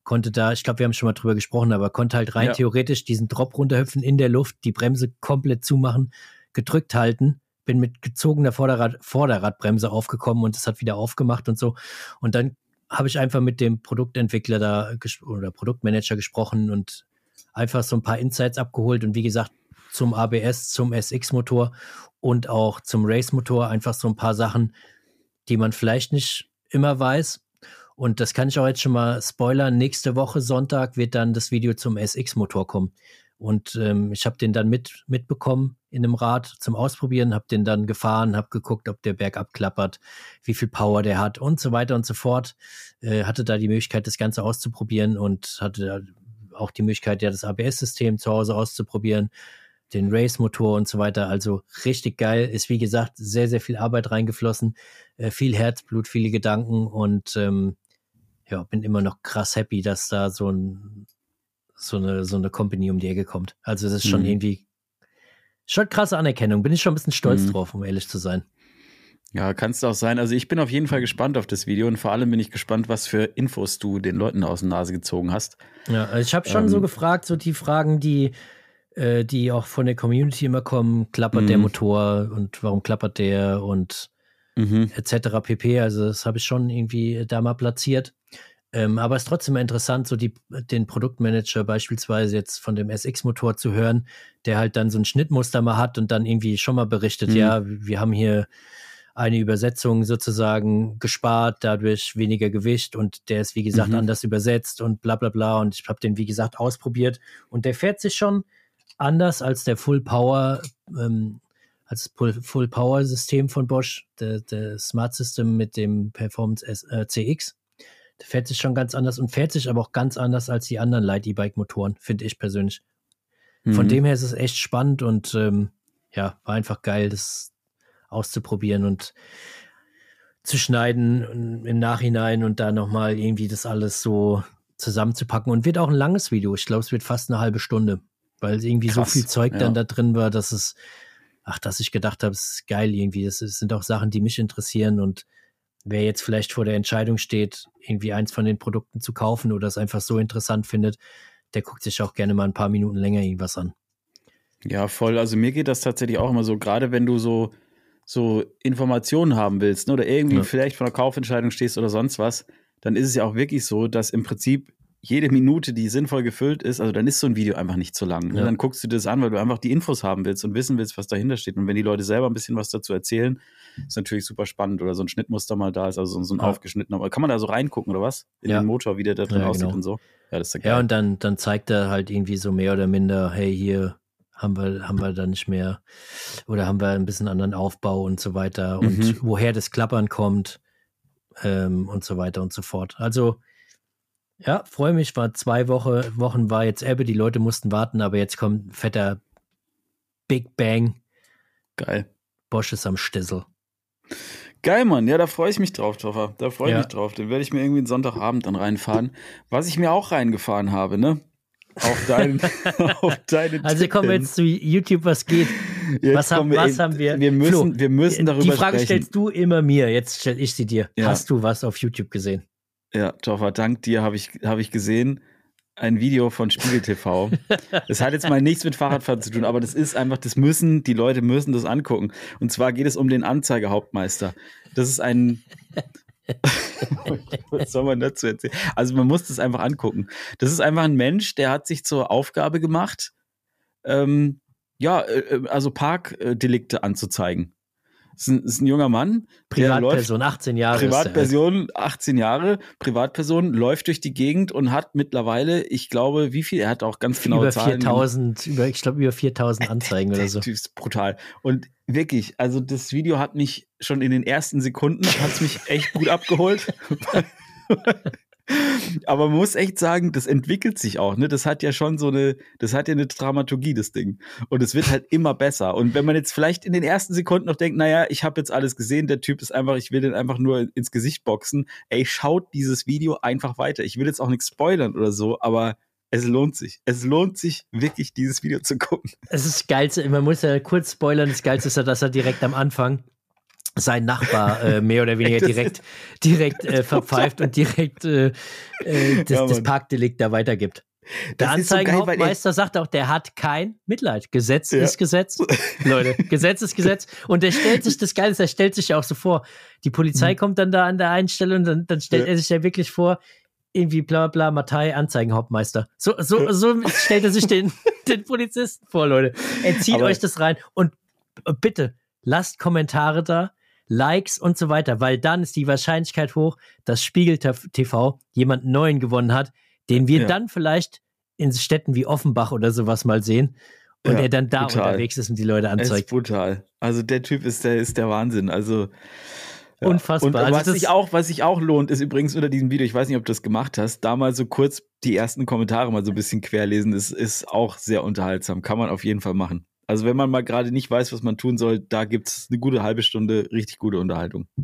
Konnte da, ich glaube, wir haben schon mal drüber gesprochen, aber konnte halt rein Ja. theoretisch diesen Drop runterhüpfen in der Luft, die Bremse komplett zumachen, gedrückt halten. Bin mit gezogener Vorderrad, Vorderradbremse aufgekommen und es hat wieder aufgemacht und so. Und dann habe ich einfach mit dem Produktentwickler da oder Produktmanager gesprochen und einfach so ein paar Insights abgeholt und wie gesagt, zum ABS, zum SX-Motor und auch zum Race-Motor einfach so ein paar Sachen, die man vielleicht nicht immer weiß. Und das kann ich auch jetzt schon mal spoilern. Nächste Woche Sonntag wird dann das Video zum SX-Motor kommen. Und ähm, ich habe den dann mit, mitbekommen in einem Rad zum Ausprobieren, habe den dann gefahren, habe geguckt, ob der bergab klappert, wie viel Power der hat und so weiter und so fort. Äh, hatte da die Möglichkeit, das Ganze auszuprobieren und hatte da auch die Möglichkeit, ja, das ABS-System zu Hause auszuprobieren, den Race-Motor und so weiter. Also richtig geil. Ist wie gesagt sehr, sehr viel Arbeit reingeflossen, äh, viel Herzblut, viele Gedanken und ähm, ja, bin immer noch krass happy, dass da so ein so eine, so eine Company um die Ecke kommt. Also das ist schon Mhm. irgendwie schon krasse Anerkennung. Bin ich schon ein bisschen stolz Mhm. drauf, um ehrlich zu sein. Ja, kannst du auch sein. Also ich bin auf jeden Fall gespannt auf das Video und vor allem bin ich gespannt, was für Infos du den Leuten aus der Nase gezogen hast. Ja, also ich habe schon so Ähm. gefragt, so die Fragen, die, äh, die auch von der Community immer kommen, klappert der Mhm. Motor und warum klappert der und Mhm. etc. pp. Also das habe ich schon irgendwie da mal platziert. Ähm, aber es ist trotzdem interessant, so die, den Produktmanager beispielsweise jetzt von dem SX-Motor zu hören, der halt dann so ein Schnittmuster mal hat und dann irgendwie schon mal berichtet, Mhm. ja, wir haben hier eine Übersetzung sozusagen gespart, dadurch weniger Gewicht und der ist, wie gesagt, Mhm. anders übersetzt und bla bla bla. Und ich habe den, wie gesagt, ausprobiert und der fährt sich schon anders als der Full Power, ähm, als Full Power System von Bosch, der, der Smart System mit dem Performance S, äh, CX. Der fährt sich schon ganz anders und fährt sich aber auch ganz anders als die anderen Light E-Bike Motoren, finde ich persönlich. Von Mhm. dem her ist es echt spannend und ähm, ja, war einfach geil, das auszuprobieren und zu schneiden im Nachhinein und da nochmal irgendwie das alles so zusammenzupacken. Und wird auch ein langes Video. Ich glaube, es wird fast eine halbe Stunde, weil irgendwie Krass, so viel Zeug ja. dann da drin war, dass es, ach, dass ich gedacht habe, es ist geil irgendwie. Das, ist- sind auch Sachen, die mich interessieren und wer jetzt vielleicht vor der Entscheidung steht, irgendwie eins von den Produkten zu kaufen oder es einfach so interessant findet, der guckt sich auch gerne mal ein paar Minuten länger irgendwas an. Ja, voll. Also mir geht das tatsächlich auch immer so, gerade wenn du so, so Informationen haben willst ne, oder irgendwie Ja. vielleicht von einer Kaufentscheidung stehst oder sonst was, dann ist es ja auch wirklich so, dass im Prinzip jede Minute, die sinnvoll gefüllt ist, also dann ist so ein Video einfach nicht zu lang. Ne? Ja. Dann guckst du dir das an, weil du einfach die Infos haben willst und wissen willst, was dahinter steht. Und wenn die Leute selber ein bisschen was dazu erzählen, ist natürlich super spannend. Oder so ein Schnittmuster mal da ist, also so- ein Ja. aufgeschnittener. Kann man da so reingucken oder was? In Ja. den Motor, wie der da drin Ja, aussieht genau. und so. Ja, das ist ja geil. Ja, und dann, dann zeigt er halt irgendwie so mehr oder minder, hey, hier haben wir, haben wir da nicht mehr oder haben wir ein bisschen anderen Aufbau und so weiter und Mhm. woher das Klappern kommt ähm, und so weiter und so fort. Also, ja, freue mich, war zwei Woche, Wochen war jetzt Ebbe, die Leute mussten warten, aber jetzt kommt fetter Big Bang. geil. Bosch ist am Stissel. Geil, Mann. Ja, da freue ich mich drauf, Toffer. Da freue ich Ja. mich drauf. Den werde ich mir irgendwie einen Sonntagabend dann reinfahren. Was ich mir auch reingefahren habe, ne? Auf deinen, auf deinen Also kommen wir jetzt zu YouTube, was geht. Jetzt was haben- wir, was haben wir- Wir müssen, Flo, wir müssen darüber Die Frage sprechen. stellst du immer mir, jetzt stelle ich sie dir. Ja. Hast du was auf YouTube gesehen? Ja, Toffer, dank dir habe ich, habe ich gesehen, ein Video von Spiegel TV. Das hat jetzt mal nichts mit Fahrradfahren zu tun, aber das ist einfach, das müssen, die Leute müssen das angucken. Und zwar geht es um den Anzeigehauptmeister. Das ist ein. Was soll man dazu erzählen? Also, man muss das einfach angucken. Das ist einfach ein Mensch, der hat sich zur Aufgabe gemacht, ähm, ja, äh, also Parkdelikte anzuzeigen. Das ist ein, ist ein junger Mann, läuft Privatperson, 18 Jahre. Privatperson, 18 Jahre, Privatperson, läuft durch die Gegend und hat mittlerweile, ich glaube, wie viel? Er hat auch ganz genaue über Zahlen. 4000, über, ich glaube über 4000 Anzeigen oder so. Das ist brutal. Und wirklich, also das Video hat mich schon in den ersten Sekunden, hat es mich echt gut abgeholt. Aber man muss echt sagen, das entwickelt sich auch, ne? Das hat ja schon so eine, das hat ja eine Dramaturgie, das Ding. Und es wird halt immer besser. Und wenn man jetzt vielleicht in den ersten Sekunden noch denkt, naja, ich habe jetzt alles gesehen, der Typ ist einfach, ich will den einfach nur ins Gesicht boxen, ey, schaut dieses Video einfach weiter. Ich will jetzt auch nichts spoilern oder so, aber es lohnt sich. Es lohnt sich wirklich, dieses Video zu gucken. Es ist Geilste, man muss ja kurz spoilern, das Geilste ist ja, dass er direkt am Anfang sein Nachbar äh, mehr oder weniger direkt, direkt äh, verpfeift und direkt äh, äh, das, Ja, das. Parkdelikt da weitergibt. Der ist so er- Anzeigenhauptmeister sagt auch, der hat kein Mitleid. Gesetz Ja. ist Gesetz. Leute, Gesetz ist Gesetz. Und der stellt sich, das Geile ist, er stellt sich ja auch so vor. Die Polizei kommt dann da an der einen Stelle und dann, dann stellt Mhm. Ja. er sich ja wirklich vor, irgendwie bla bla, Matei, Anzeigenhauptmeister. So, so, so stellt er sich den, den Polizisten vor, Leute. Entzieht Aber- euch das rein und äh, bitte lasst Kommentare da, Likes und so weiter, weil dann ist die Wahrscheinlichkeit hoch, dass Spiegel TV jemanden neuen gewonnen hat, den wir Ja. dann vielleicht in Städten wie Offenbach oder sowas mal sehen und Ja, er dann da brutal. unterwegs ist und die Leute Es ist anzeigt. brutal. Also der Typ ist der, ist der Wahnsinn. Also ja. Unfassbar. Und Also was sich auch, was sich auch lohnt, ist übrigens unter diesem Video, ich weiß nicht, ob du das gemacht hast, da mal so kurz die ersten Kommentare mal so ein bisschen querlesen, das ist auch sehr unterhaltsam. Kann man auf jeden Fall machen. Also wenn man mal gerade nicht weiß, was man tun soll, da gibt's eine gute halbe Stunde richtig gute Unterhaltung.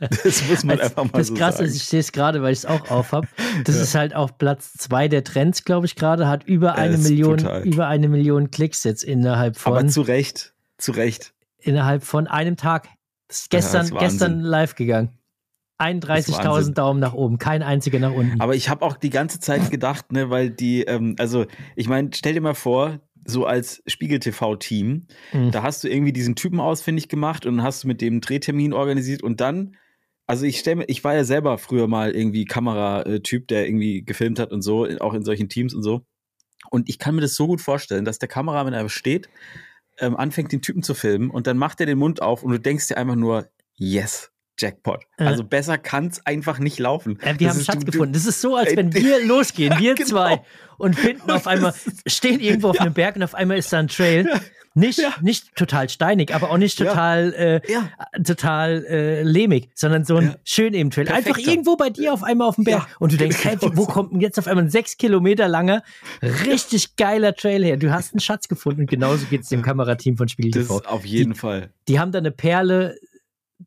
Das muss man einfach mal das so krass sagen. ist, ich sehe es gerade, weil ich es auch auf habe. Das ist halt auf Platz zwei der Trends, glaube ich, gerade, hat über eine Million, über eine Million Klicks jetzt innerhalb von, Aber zu Recht, zu Recht. innerhalb von einem Tag. Das ist gestern, Ja, das gestern live gegangen. Wahnsinn. 31.000 Daumen nach oben, kein einziger nach unten. Aber ich habe auch die ganze Zeit gedacht, ne, weil die, ähm, also ich meine, stell dir mal vor, so als Spiegel-TV-Team, Mhm. da hast du irgendwie diesen Typen ausfindig gemacht und hast du mit dem Drehtermin organisiert und dann, also ich stelle mir, ich war ja selber früher mal irgendwie Kameratyp, der irgendwie gefilmt hat und so, auch in solchen Teams und so. Und ich kann mir das so gut vorstellen, dass der Kameramann einfach steht, ähm, anfängt den Typen zu filmen und dann macht er den Mund auf und du denkst dir einfach nur, yes, Jackpot. Äh. Also besser kann's einfach nicht laufen. Ja, wir Das haben ist- Schatz du- gefunden. Das ist so, als wenn wir losgehen, wir genau. zwei, und finden auf einmal, stehen irgendwo auf einem Berg und auf einmal ist da ein Trail. Nicht, Ja. nicht total steinig, aber auch nicht Ja. total, äh, Ja. total äh, lehmig, sondern so ein Ja. schön eben Trail. Einfach Perfekter. irgendwo bei dir auf einmal auf dem Berg. Ja. Und du denkst, hey, Genau wo kommt denn jetzt auf einmal ein sechs Kilometer langer, richtig geiler Trail her? Du hast einen Schatz gefunden und genauso geht es dem Kamerateam von Spiegel Das TV. ist auf jeden Fall. Die haben da eine Perle,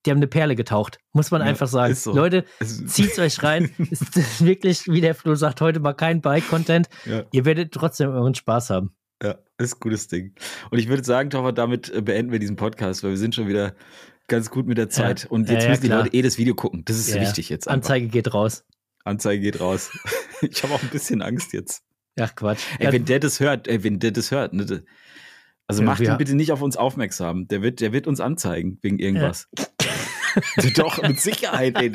die haben eine Perle getaucht, muss man Ja, einfach sagen. so. Leute, zieht's euch rein. ist wirklich, wie der Flo sagt, heute mal kein Bike-Content. Ja. Ihr werdet trotzdem euren Spaß haben. Ja, ist ein gutes Ding. Und ich würde sagen, Toffer, damit äh, beenden wir diesen Podcast, weil wir sind schon wieder ganz gut mit der Zeit. Und Ja, jetzt ja, müssen die klar. Leute eh das Video gucken. Das ist wichtig jetzt. Einfach. Anzeige geht raus. Anzeige geht raus. ich habe auch ein bisschen Angst jetzt. Ach Quatsch. Ey, wenn der das hört, ey, wenn der das hört, ne, also Ja, macht ihn bitte nicht auf uns aufmerksam. Der wird, der wird uns anzeigen wegen irgendwas. Doch, mit Sicherheit, ey.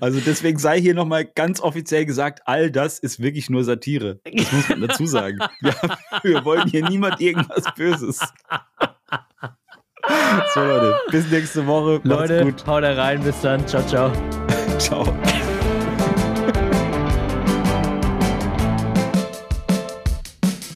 Also deswegen sei hier nochmal ganz offiziell gesagt, all das ist wirklich nur Satire. Das muss man dazu sagen. Wir, haben, wir wollen hier niemand irgendwas Böses. So Leute, bis nächste Woche. Macht's Leute, gut. haut da rein. Bis dann. Ciao, ciao. Ciao.